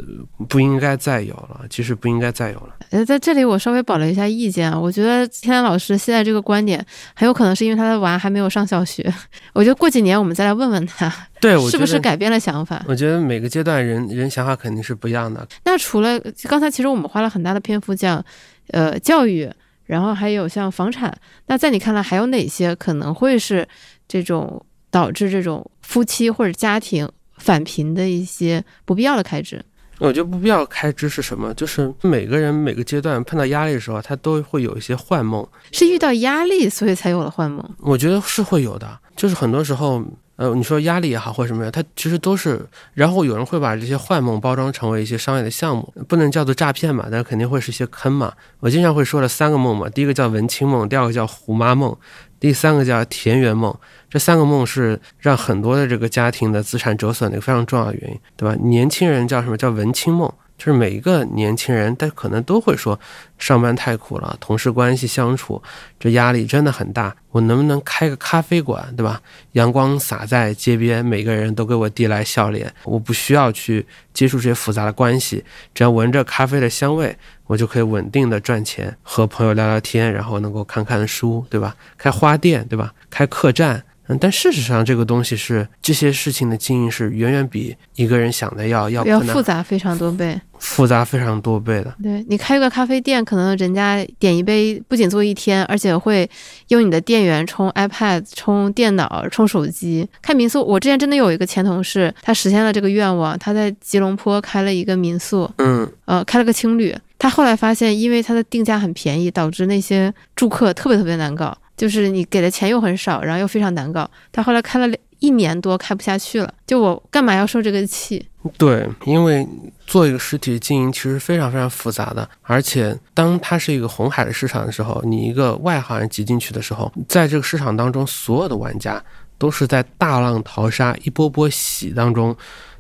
不应该再有了。其实不应该再有了。呃，在这里我稍微保留一下意见啊，我觉得天南老师现在这个观点很有可能是因为他的娃还没有上小学，(laughs) 我觉得过几年我们再来问问他，对，是不是改变了想法。我觉得每个阶段人人想法肯定是不一样的。那除了刚才，其实我们花了很大的篇幅讲，呃，教育，然后还有像房产，那在你看来还有哪些可能会是这种导致这种夫妻或者家庭返贫的一些不必要的开支？我觉得不必要开支是什么？就是每个人每个阶段碰到压力的时候，他都会有一些幻梦。是遇到压力所以才有了幻梦？我觉得是会有的，就是很多时候，呃，你说压力也好或者什么呀，它其实都是。然后有人会把这些幻梦包装成为一些商业的项目，不能叫做诈骗嘛，但肯定会是一些坑嘛。我经常会说的三个梦嘛，第一个叫文青梦，第二个叫虎妈梦，第三个叫田园梦。这三个梦是让很多的这个家庭的资产折损的一个非常重要的原因，对吧？年轻人叫什么叫文青梦？就是每一个年轻人，他可能都会说，上班太苦了，同事关系相处，这压力真的很大。我能不能开个咖啡馆，对吧？阳光洒在街边，每个人都给我递来笑脸，我不需要去接触这些复杂的关系，只要闻着咖啡的香味，我就可以稳定的赚钱，和朋友聊聊天，然后能够看看书，对吧？开花店，对吧？开客栈。嗯，但事实上，这个东西是这些事情的经营是远远比一个人想的要要要复杂非常多倍。复杂非常多倍的。对你开个咖啡店，可能人家点一杯不仅做一天，而且会用你的电源充 iPad、充电脑、充手机。开民宿，我之前真的有一个前同事，他实现了这个愿望，他在吉隆坡开了一个民宿，嗯，呃，开了个青旅。他后来发现，因为他的定价很便宜，导致那些住客特别特别难搞，就是你给的钱又很少，然后又非常难搞。他后来开了两一年多，开不下去了。就我干嘛要受这个气？对，因为做一个实体经营其实非常非常复杂的，而且当它是一个红海的市场的时候，你一个外行人挤进去的时候，在这个市场当中，所有的玩家都是在大浪淘沙、一波波洗当中，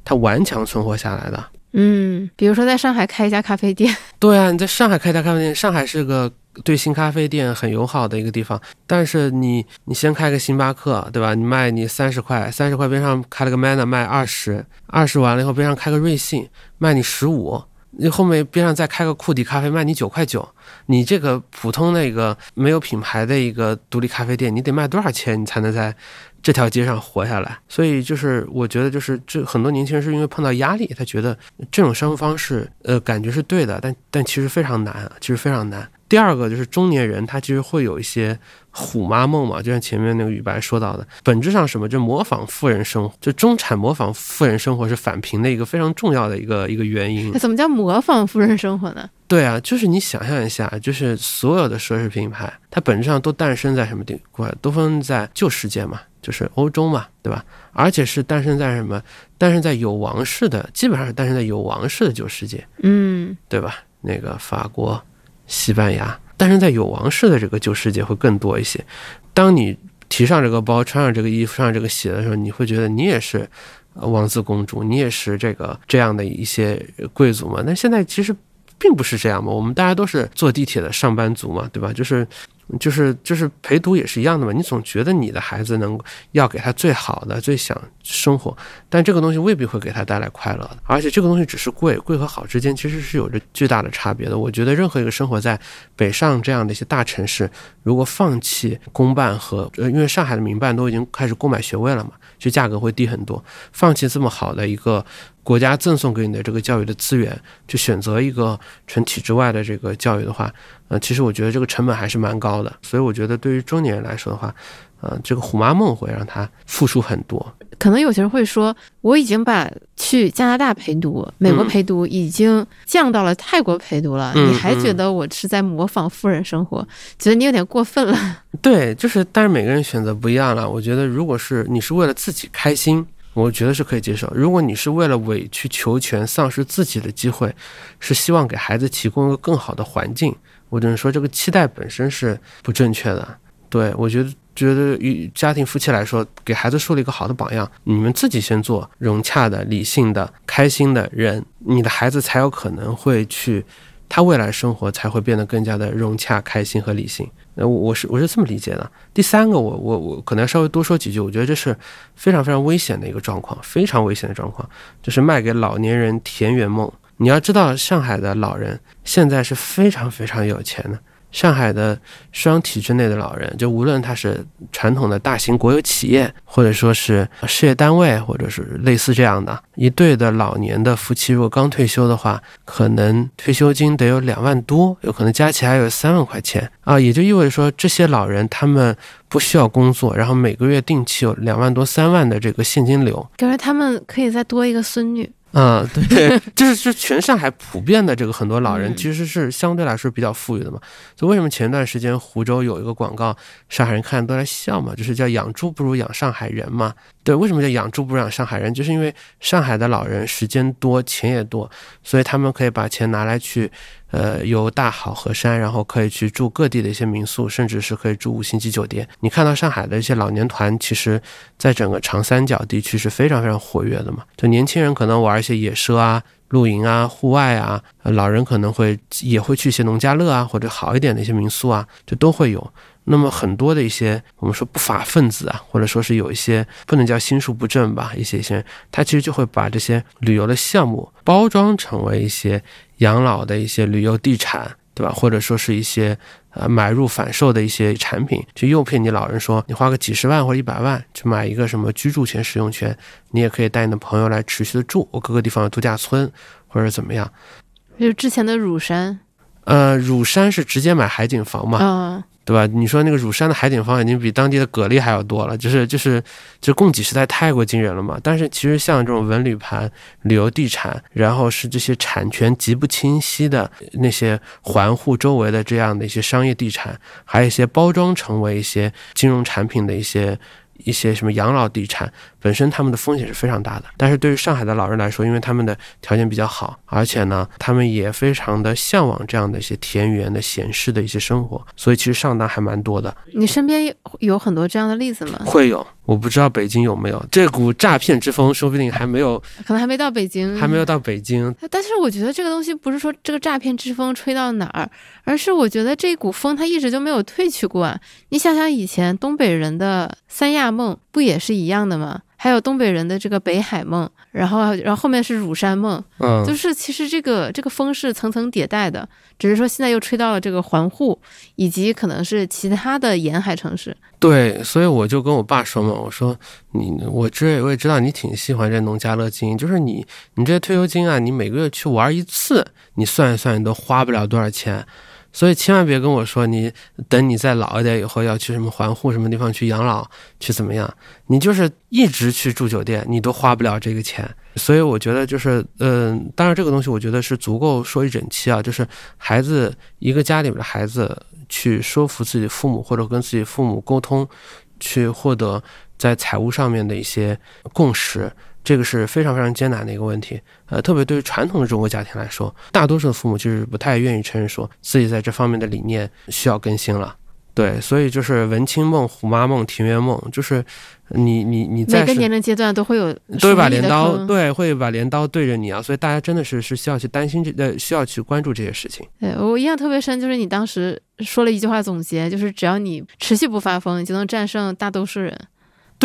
他顽强存活下来的。嗯，比如说在上海开一家咖啡店，对啊，你在上海开一家咖啡店，上海是个对新咖啡店很友好的一个地方。但是你你先开个星巴克，对吧？你卖你三十块，三十块边上开了个 Manner 卖二十，二十完了以后边上开个瑞幸卖你十五，你后面边上再开个库迪咖啡卖你九块九。你这个普通的一个没有品牌的一个独立咖啡店，你得卖多少钱你才能在这条街上活下来？所以就是我觉得就是这很多年轻人是因为碰到压力，他觉得这种生活方式呃感觉是对的，但但其实非常难，其实非常难。第二个就是中年人，他其实会有一些虎妈梦嘛，就像前面那个雨白说到的，本质上什么，就模仿富人生活，就中产模仿富人生活是返贫的一个非常重要的一个一个原因 (laughs) 那。怎么叫模仿富人生活呢？对啊，就是你想象一下，就是所有的奢侈品牌，它本质上都诞生在什么地方？都分在旧世界嘛，就是欧洲嘛，对吧？而且是诞生在什么？诞生在有王室的，基本上是诞生在有王室的旧世界，嗯，对吧？那个法国、西班牙，但是在有王室的这个旧世界会更多一些。当你提上这个包，穿上这个衣服，穿上这个鞋的时候，你会觉得你也是王子公主，你也是这个这样的一些贵族嘛？但现在其实并不是这样嘛，我们大家都是坐地铁的上班族嘛，对吧？就是就是就是陪读也是一样的嘛，你总觉得你的孩子能要给他最好的、最想生活，但这个东西未必会给他带来快乐的，而且这个东西只是贵，贵和好之间其实是有着巨大的差别的。我觉得任何一个生活在北上这样的一些大城市，如果放弃公办和呃，因为上海的民办都已经开始购买学位了嘛，就价格会低很多，放弃这么好的一个。国家赠送给你的这个教育的资源，去选择一个纯体制外的这个教育的话，呃，其实我觉得这个成本还是蛮高的。所以我觉得对于中年人来说的话，呃，这个虎妈梦会让他付出很多。可能有些人会说，我已经把去加拿大陪读、美国陪读已经降到了泰国陪读了，你还觉得我是在模仿富人生活？觉得你有点过分了。对，就是，但是每个人选择不一样了。我觉得，如果是你是为了自己开心。我觉得是可以接受。如果你是为了委曲求全、丧失自己的机会，是希望给孩子提供一个更好的环境，我只能说这个期待本身是不正确的。对我觉得，觉得与家庭夫妻来说，给孩子树立一个好的榜样，你们自己先做融洽的、理性的、开心的人，你的孩子才有可能会去，他未来生活才会变得更加的融洽、开心和理性。那我我是我是这么理解的。第三个，我我我可能稍微多说几句。我觉得这是非常非常危险的一个状况，非常危险的状况，就是卖给老年人田园梦。你要知道，上海的老人现在是非常非常有钱的。上海的双体制内的老人，就无论他是传统的大型国有企业，或者说是事业单位，或者是类似这样的一对的老年的夫妻，如果刚退休的话，可能退休金得有两万多，有可能加起来有三万块钱啊，也就意味着说，这些老人他们不需要工作，然后每个月定期有两万多、三万的这个现金流，感觉他们可以再多一个孙女。嗯，对，(laughs) 就是是全上海普遍的这个很多老人其实是相对来说比较富裕的嘛。所以为什么前段时间湖州有一个广告，上海人看都在笑嘛，就是叫养猪不如养上海人嘛。对，为什么叫养猪不养上海人？就是因为上海的老人时间多，钱也多，所以他们可以把钱拿来去。呃，游大好河山，然后可以去住各地的一些民宿，甚至是可以住五星级酒店。你看到上海的一些老年团，其实在整个长三角地区是非常非常活跃的嘛。就年轻人可能玩一些野奢啊、露营啊、户外啊，老人可能会也会去一些农家乐啊，或者好一点的一些民宿啊，就都会有。那么很多的一些我们说不法分子啊，或者说是有一些不能叫心术不正吧，一些一些，他其实就会把这些旅游的项目包装成为一些养老的一些旅游地产，对吧？或者说是一些呃买入返售的一些产品，去诱骗你老人说，你花个几十万或者一百万去买一个什么居住权、使用权，你也可以带你的朋友来持续的住，我各个地方有度假村或者怎么样。就是之前的乳山，呃，乳山是直接买海景房嘛？嗯。对吧？你说那个乳山的海景房已经比当地的蛤蜊还要多了，就是就是就供给实在太过惊人了嘛。但是其实像这种文旅盘、旅游地产，然后是这些产权极不清晰的那些环护周围的这样的一些商业地产，还有一些包装成为一些金融产品的一些。一些什么养老地产本身，他们的风险是非常大的。但是对于上海的老人来说，因为他们的条件比较好，而且呢，他们也非常的向往这样的一些田园的闲适的一些生活，所以其实上当还蛮多的。你身边有很多这样的例子吗？会有。我不知道北京有没有这股诈骗之风，说不定还没有，可能还没到北京，还没有到北京。但是我觉得这个东西不是说这个诈骗之风吹到哪儿，而是我觉得这股风它一直就没有退去过。你想想以前东北人的三亚梦不也是一样的吗？还有东北人的这个北海梦，然后然后后面是乳山梦，嗯，就是其实这个这个风是层层迭代的，只是说现在又吹到了这个环沪，以及可能是其他的沿海城市。对，所以我就跟我爸说嘛，我说你我知我也知道你挺喜欢这农家乐经营，就是你你这些退休金啊，你每个月去玩一次，你算一算你都花不了多少钱。所以千万别跟我说，你等你再老一点以后要去什么环沪什么地方去养老去怎么样？你就是一直去住酒店，你都花不了这个钱。所以我觉得就是，嗯，当然这个东西我觉得是足够说一整期啊。就是孩子一个家里面的孩子去说服自己父母或者跟自己父母沟通，去获得在财务上面的一些共识。这个是非常非常艰难的一个问题，呃，特别对于传统的中国家庭来说，大多数的父母就是不太愿意承认说自己在这方面的理念需要更新了。对，所以就是文青梦、虎妈梦、庭园梦，就是你你你在每个年龄阶段都会有都会把镰刀，对，会把镰刀对着你啊，所以大家真的是是需要去担心这呃，需要去关注这些事情。对我印象特别深，就是你当时说了一句话总结，就是只要你持续不发疯，你就能战胜大多数人。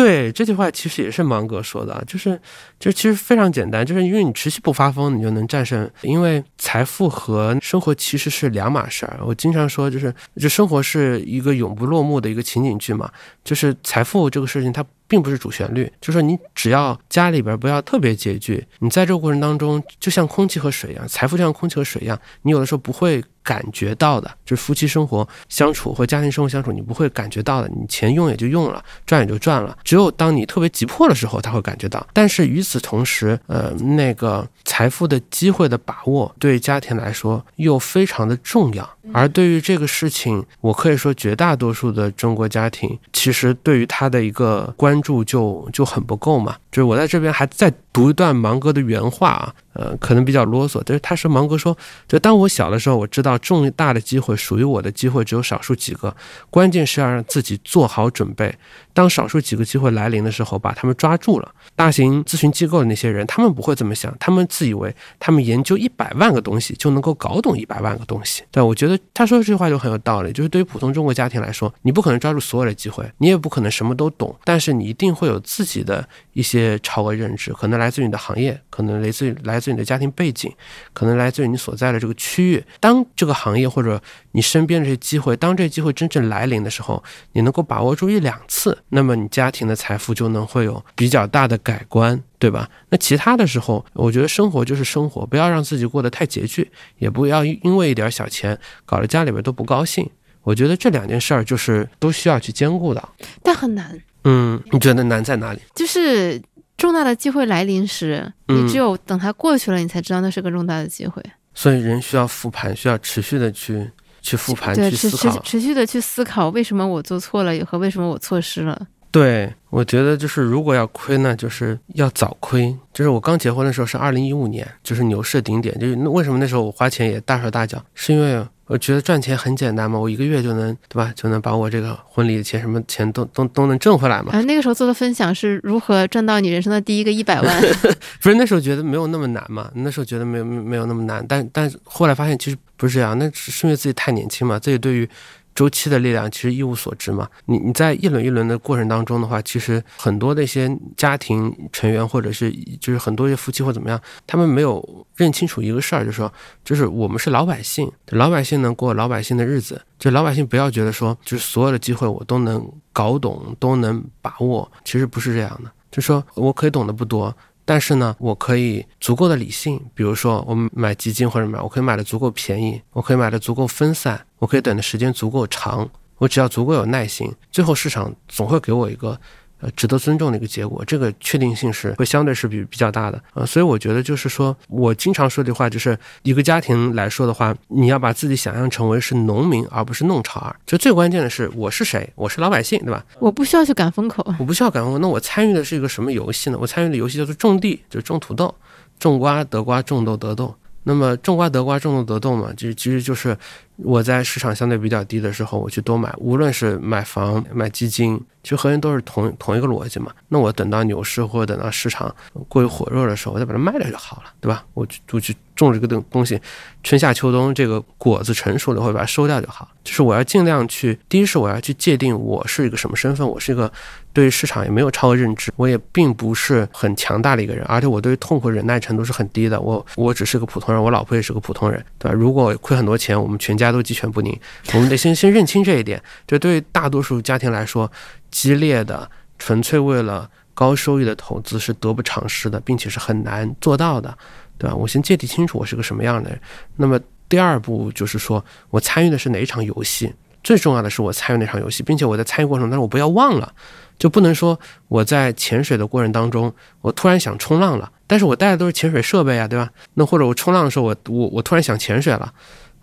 对这句话其实也是芒格说的，就是就其实非常简单，就是因为你持续不发疯，你就能战胜。因为财富和生活其实是两码事儿。我经常说，就是就生活是一个永不落幕的一个情景剧嘛，就是财富这个事情它。并不是主旋律，就是说你只要家里边不要特别拮据，你在这个过程当中就像空气和水一样，财富就像空气和水一样，你有的时候不会感觉到的，就是夫妻生活相处或家庭生活相处，你不会感觉到的，你钱用也就用了，赚也就赚了，只有当你特别急迫的时候，他会感觉到。但是与此同时，呃，那个财富的机会的把握对家庭来说又非常的重要。而对于这个事情，我可以说绝大多数的中国家庭其实对于他的一个关注就就很不够嘛。就是我在这边还再读一段芒哥的原话啊，呃，可能比较啰嗦，但是他说芒格说，就当我小的时候，我知道重大的机会属于我的机会只有少数几个，关键是要让自己做好准备。当少数几个机会来临的时候，把他们抓住了。大型咨询机构的那些人，他们不会这么想，他们自以为他们研究一百万个东西就能够搞懂一百万个东西。对，我觉得他说的这句话就很有道理。就是对于普通中国家庭来说，你不可能抓住所有的机会，你也不可能什么都懂，但是你一定会有自己的一些超额认知，可能来自于你的行业，可能来自于来自于你的家庭背景，可能来自于你所在的这个区域。当这个行业或者你身边的这些机会，当这些机会真正来临的时候，你能够把握住一两次，那么你家庭的财富就能会有比较大的改观，对吧？那其他的时候，我觉得生活就是生活，不要让自己过得太拮据，也不要因为一点小钱搞得家里边都不高兴。我觉得这两件事儿就是都需要去兼顾的。但很难，嗯，你觉得难在哪里？就是重大的机会来临时，嗯你只有等它过去了，你才知道那是个重大的机会。所以人需要复盘，需要持续的去去复盘，去思考。持续的去思考为什么我做错了和为什么我错失了。对，我觉得就是如果要亏呢，就是要早亏。就是我刚结婚的时候是二零一五年，就是牛市顶点。就是那为什么那时候我花钱也大手大脚，是因为我觉得赚钱很简单嘛，我一个月就能对吧，就能把我这个婚礼的钱什么钱都都都能挣回来嘛。啊，那个时候做的分享是如何赚到你人生的第一个一百万。(laughs) 不是那时候觉得没有那么难嘛，那时候觉得没有没有那么难，但但后来发现其实不是这样，那是是因为自己太年轻嘛，自己对于周期的力量其实一无所知嘛。你你在一轮一轮的过程当中的话，其实很多那些家庭成员或者是就是很多一些夫妻或怎么样，他们没有认清楚一个事儿，就是说就是我们是老百姓，老百姓能过老百姓的日子，就老百姓不要觉得说就是所有的机会我都能搞懂，都能把握，其实不是这样的。就说我可以懂得不多，但是呢，我可以足够的理性，比如说我买基金或者买，我可以买的足够便宜，我可以买的足够分散，我可以等的时间足够长，我只要足够有耐心，最后市场总会给我一个。呃，值得尊重的一个结果，这个确定性是会相对是比比较大的，呃，所以我觉得就是说，我经常说的话就是，一个家庭来说的话，你要把自己想象成为是农民，而不是弄潮儿。就最关键的是，我是谁？我是老百姓，对吧？我不需要去赶风口。我不需要赶风口，那我参与的是一个什么游戏呢？我参与的游戏叫做种地，就是种土豆，种瓜得瓜，种豆得豆。那么种瓜得瓜，种豆得豆嘛，其实其实就是我在市场相对比较低的时候，我去多买，无论是买房、买基金，其实核心都是同同一个逻辑嘛。那我等到牛市或者等到市场过于火热的时候，我再把它卖掉就好了，对吧？我就就去种这个东东西，春夏秋冬这个果子成熟了，我会把它收掉就好。就是我要尽量去，第一是我要去界定我是一个什么身份，我是一个对市场也没有超额认知，我也并不是很强大的一个人，而且我对痛苦忍耐程度是很低的。我我只是个普通人，我老婆也是个普通人，对吧？如果亏很多钱，我们全家都鸡犬不宁。我们得先先认清这一点。这对大多数家庭来说，激烈的、纯粹为了高收益的投资是得不偿失的，并且是很难做到的，对吧？我先界定清楚我是个什么样的人。那么第二步就是说我参与的是哪一场游戏。最重要的是我参与那场游戏，并且我在参与过程当中，我不要忘了，就不能说我在潜水的过程当中，我突然想冲浪了，但是我带的都是潜水设备啊，对吧？那或者我冲浪的时候，我我我突然想潜水了，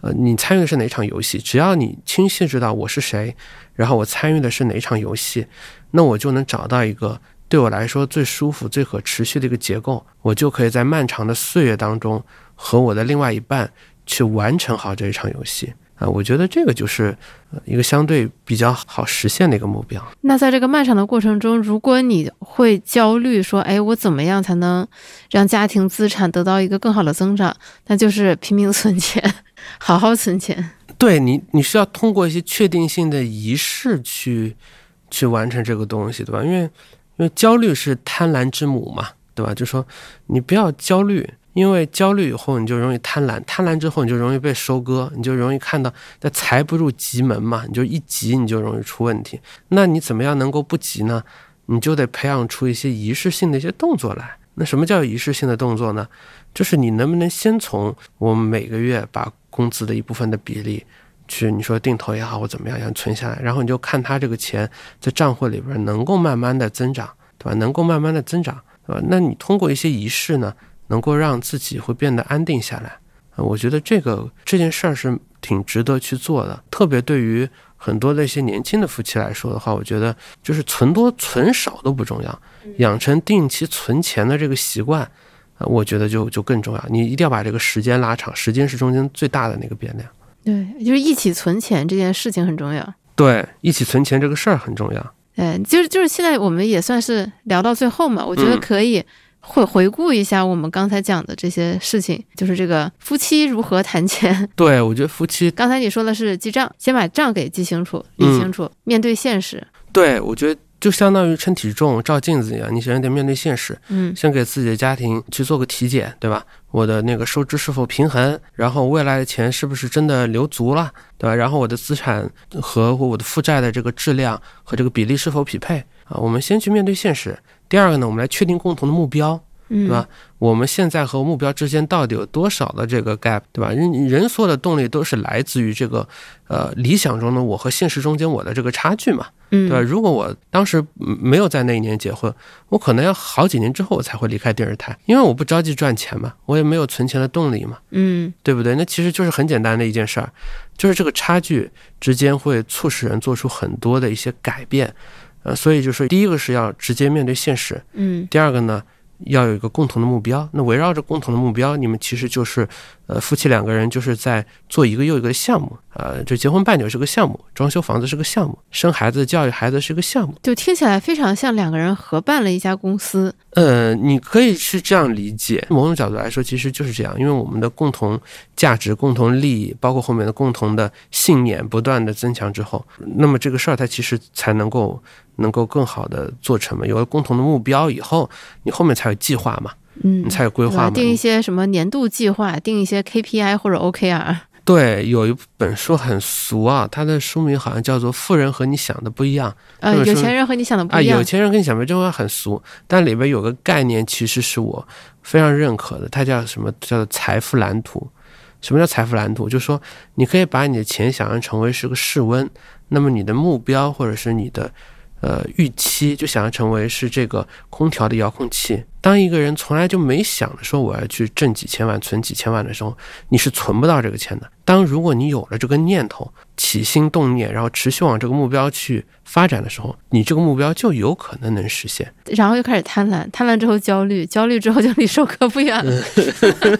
呃，你参与的是哪场游戏？只要你清晰知道我是谁，然后我参与的是哪场游戏，那我就能找到一个对我来说最舒服、最可持续的一个结构，我就可以在漫长的岁月当中和我的另外一半去完成好这一场游戏。啊，我觉得这个就是一个相对比较好实现的一个目标。那在这个漫长的过程中，如果你会焦虑说，哎，我怎么样才能让家庭资产得到一个更好的增长？那就是拼命存钱，好好存钱。对你，你需要通过一些确定性的仪式去去完成这个东西，对吧？因为因为焦虑是贪婪之母嘛，对吧？就说你不要焦虑。因为焦虑以后，你就容易贪婪；贪婪之后，你就容易被收割，你就容易看到那财不入急门嘛。你就一急，你就容易出问题。那你怎么样能够不急呢？你就得培养出一些仪式性的一些动作来。那什么叫仪式性的动作呢？就是你能不能先从我们每个月把工资的一部分的比例去，你说定投也好或怎么样，要存下来，然后你就看它这个钱在账户里边能够慢慢的增长，对吧？能够慢慢的增长，对吧？那你通过一些仪式呢？能够让自己会变得安定下来，我觉得这个这件事儿是挺值得去做的。特别对于很多的一些年轻的夫妻来说的话，我觉得就是存多存少都不重要，养成定期存钱的这个习惯，我觉得就就更重要。你一定要把这个时间拉长，时间是中间最大的那个变量。对，就是一起存钱这件事情很重要。对，一起存钱这个事儿很重要。嗯，就是就是现在我们也算是聊到最后嘛，我觉得可以。会回顾一下我们刚才讲的这些事情，就是这个夫妻如何谈钱。(laughs) 对，我觉得夫妻刚才你说的是记账，先把账给记清楚、理清楚，面对现实。对，我觉得就相当于称体重、照镜子一样，你首先得面对现实。嗯，先给自己的家庭去做个体检，对吧？我的那个收支是否平衡？然后未来的钱是不是真的留足了，对吧？然后我的资产和我的负债的这个质量和这个比例是否匹配啊？我们先去面对现实。第二个呢，我们来确定共同的目标，对吧？我们现在和目标之间到底有多少的这个 gap，对吧？人人所有的动力都是来自于这个，呃，理想中的我和现实中间我的这个差距嘛，对吧？如果我当时没有在那一年结婚，我可能要好几年之后我才会离开电视台，因为我不着急赚钱嘛，我也没有存钱的动力嘛，嗯，对不对？那其实就是很简单的一件事儿，就是这个差距之间会促使人做出很多的一些改变。呃，所以就是第一个是要直接面对现实，嗯，第二个呢，要有一个共同的目标。那围绕着共同的目标，你们其实就是。呃，夫妻两个人就是在做一个又一个项目，呃，就结婚办酒是个项目，装修房子是个项目，生孩子教育孩子是个项目，就听起来非常像两个人合办了一家公司。呃，你可以是这样理解，某种角度来说，其实就是这样，因为我们的共同价值、共同利益，包括后面的共同的信念，不断的增强之后，那么这个事儿它其实才能够能够更好的做成嘛。有了共同的目标以后，你后面才有计划嘛。嗯，你才有规划嘛？定一些什么年度计划，定一些 KPI 或者 OKR。对，有一本书很俗啊，它的书名好像叫做《富人和你想的不一样》。呃，有钱人和你想的不一样。啊，有钱人跟你想的这句话很俗，但里边有个概念，其实是我非常认可的，它叫什么？叫做财富蓝图。什么叫财富蓝图？就是说，你可以把你的钱想象成为是个室温，那么你的目标或者是你的。呃，预期就想要成为是这个空调的遥控器。当一个人从来就没想着说我要去挣几千万、存几千万的时候，你是存不到这个钱的。当如果你有了这个念头、起心动念，然后持续往这个目标去发展的时候，你这个目标就有可能能实现。然后又开始贪婪，贪婪之后焦虑，焦虑之后就离收割不远了。(laughs)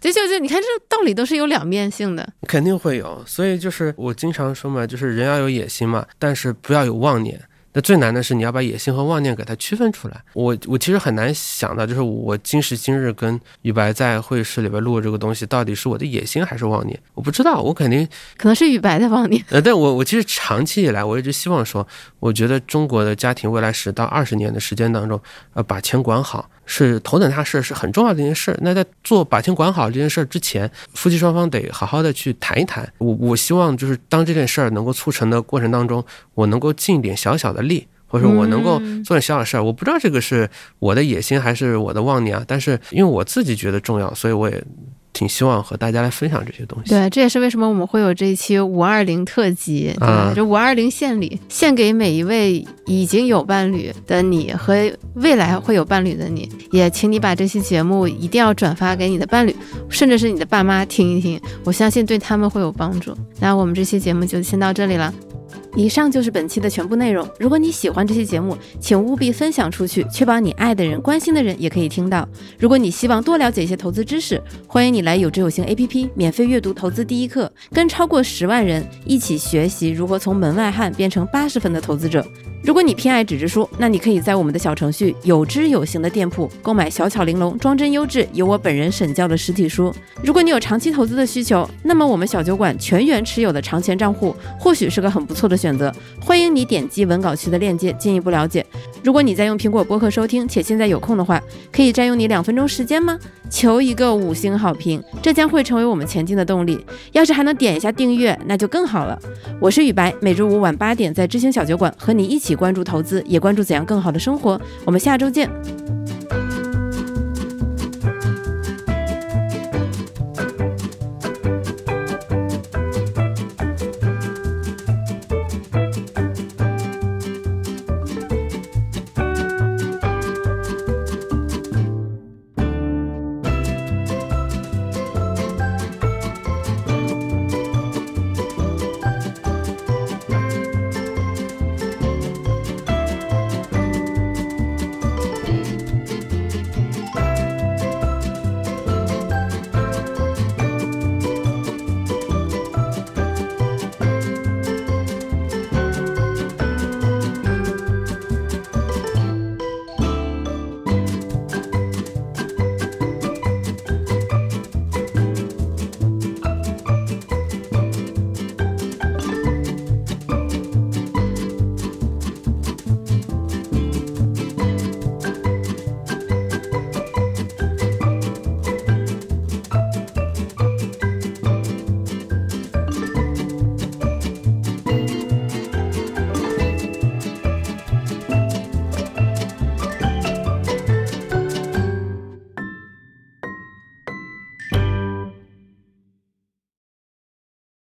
就就就你看，这道理都是有两面性的，肯定会有。所以就是我经常说嘛，就是人要有野心嘛，但是不要有妄念。那最难的是你要把野心和妄念给它区分出来。我我其实很难想到，就是我今时今日跟雨白在会议室里边录这个东西，到底是我的野心还是妄念？我不知道，我肯定可能是雨白的妄念。(laughs) 呃，但我我其实长期以来我一直希望说，我觉得中国的家庭未来十到二十年的时间当中，呃，把钱管好。是头等大事，是很重要的一件事。那在做把钱管好这件事之前，夫妻双方得好好的去谈一谈。我我希望就是当这件事儿能够促成的过程当中，我能够尽一点小小的力，或者说我能够做点小小事儿。我不知道这个是我的野心还是我的妄念啊，但是因为我自己觉得重要，所以我也。挺希望和大家来分享这些东西。对，这也是为什么我们会有这一期五二零特辑啊，这五二零献礼，献给每一位已经有伴侣的你和未来会有伴侣的你。也请你把这期节目一定要转发给你的伴侣，甚至是你的爸妈听一听，我相信对他们会有帮助。那我们这期节目就先到这里了。以上就是本期的全部内容。如果你喜欢这期节目，请务必分享出去，确保你爱的人、关心的人也可以听到。如果你希望多了解一些投资知识，欢迎你来有知有行 APP 免费阅读投资第一课，跟超过十万人一起学习如何从门外汉变成八十分的投资者。如果你偏爱纸质书，那你可以在我们的小程序有知有行的店铺购买小巧玲珑、装帧优质、由我本人审教的实体书。如果你有长期投资的需求，那么我们小酒馆全员持有的长钱账户或许是个很不错的选择。欢迎你点击文稿区的链接进一步了解。如果你在用苹果播客收听，且现在有空的话，可以占用你两分钟时间吗？求一个五星好评，这将会成为我们前进的动力。要是还能点一下订阅，那就更好了。我是雨白，每周五晚八点在知行小酒馆和你一起关注投资也关注怎样更好的生活。我们下周见。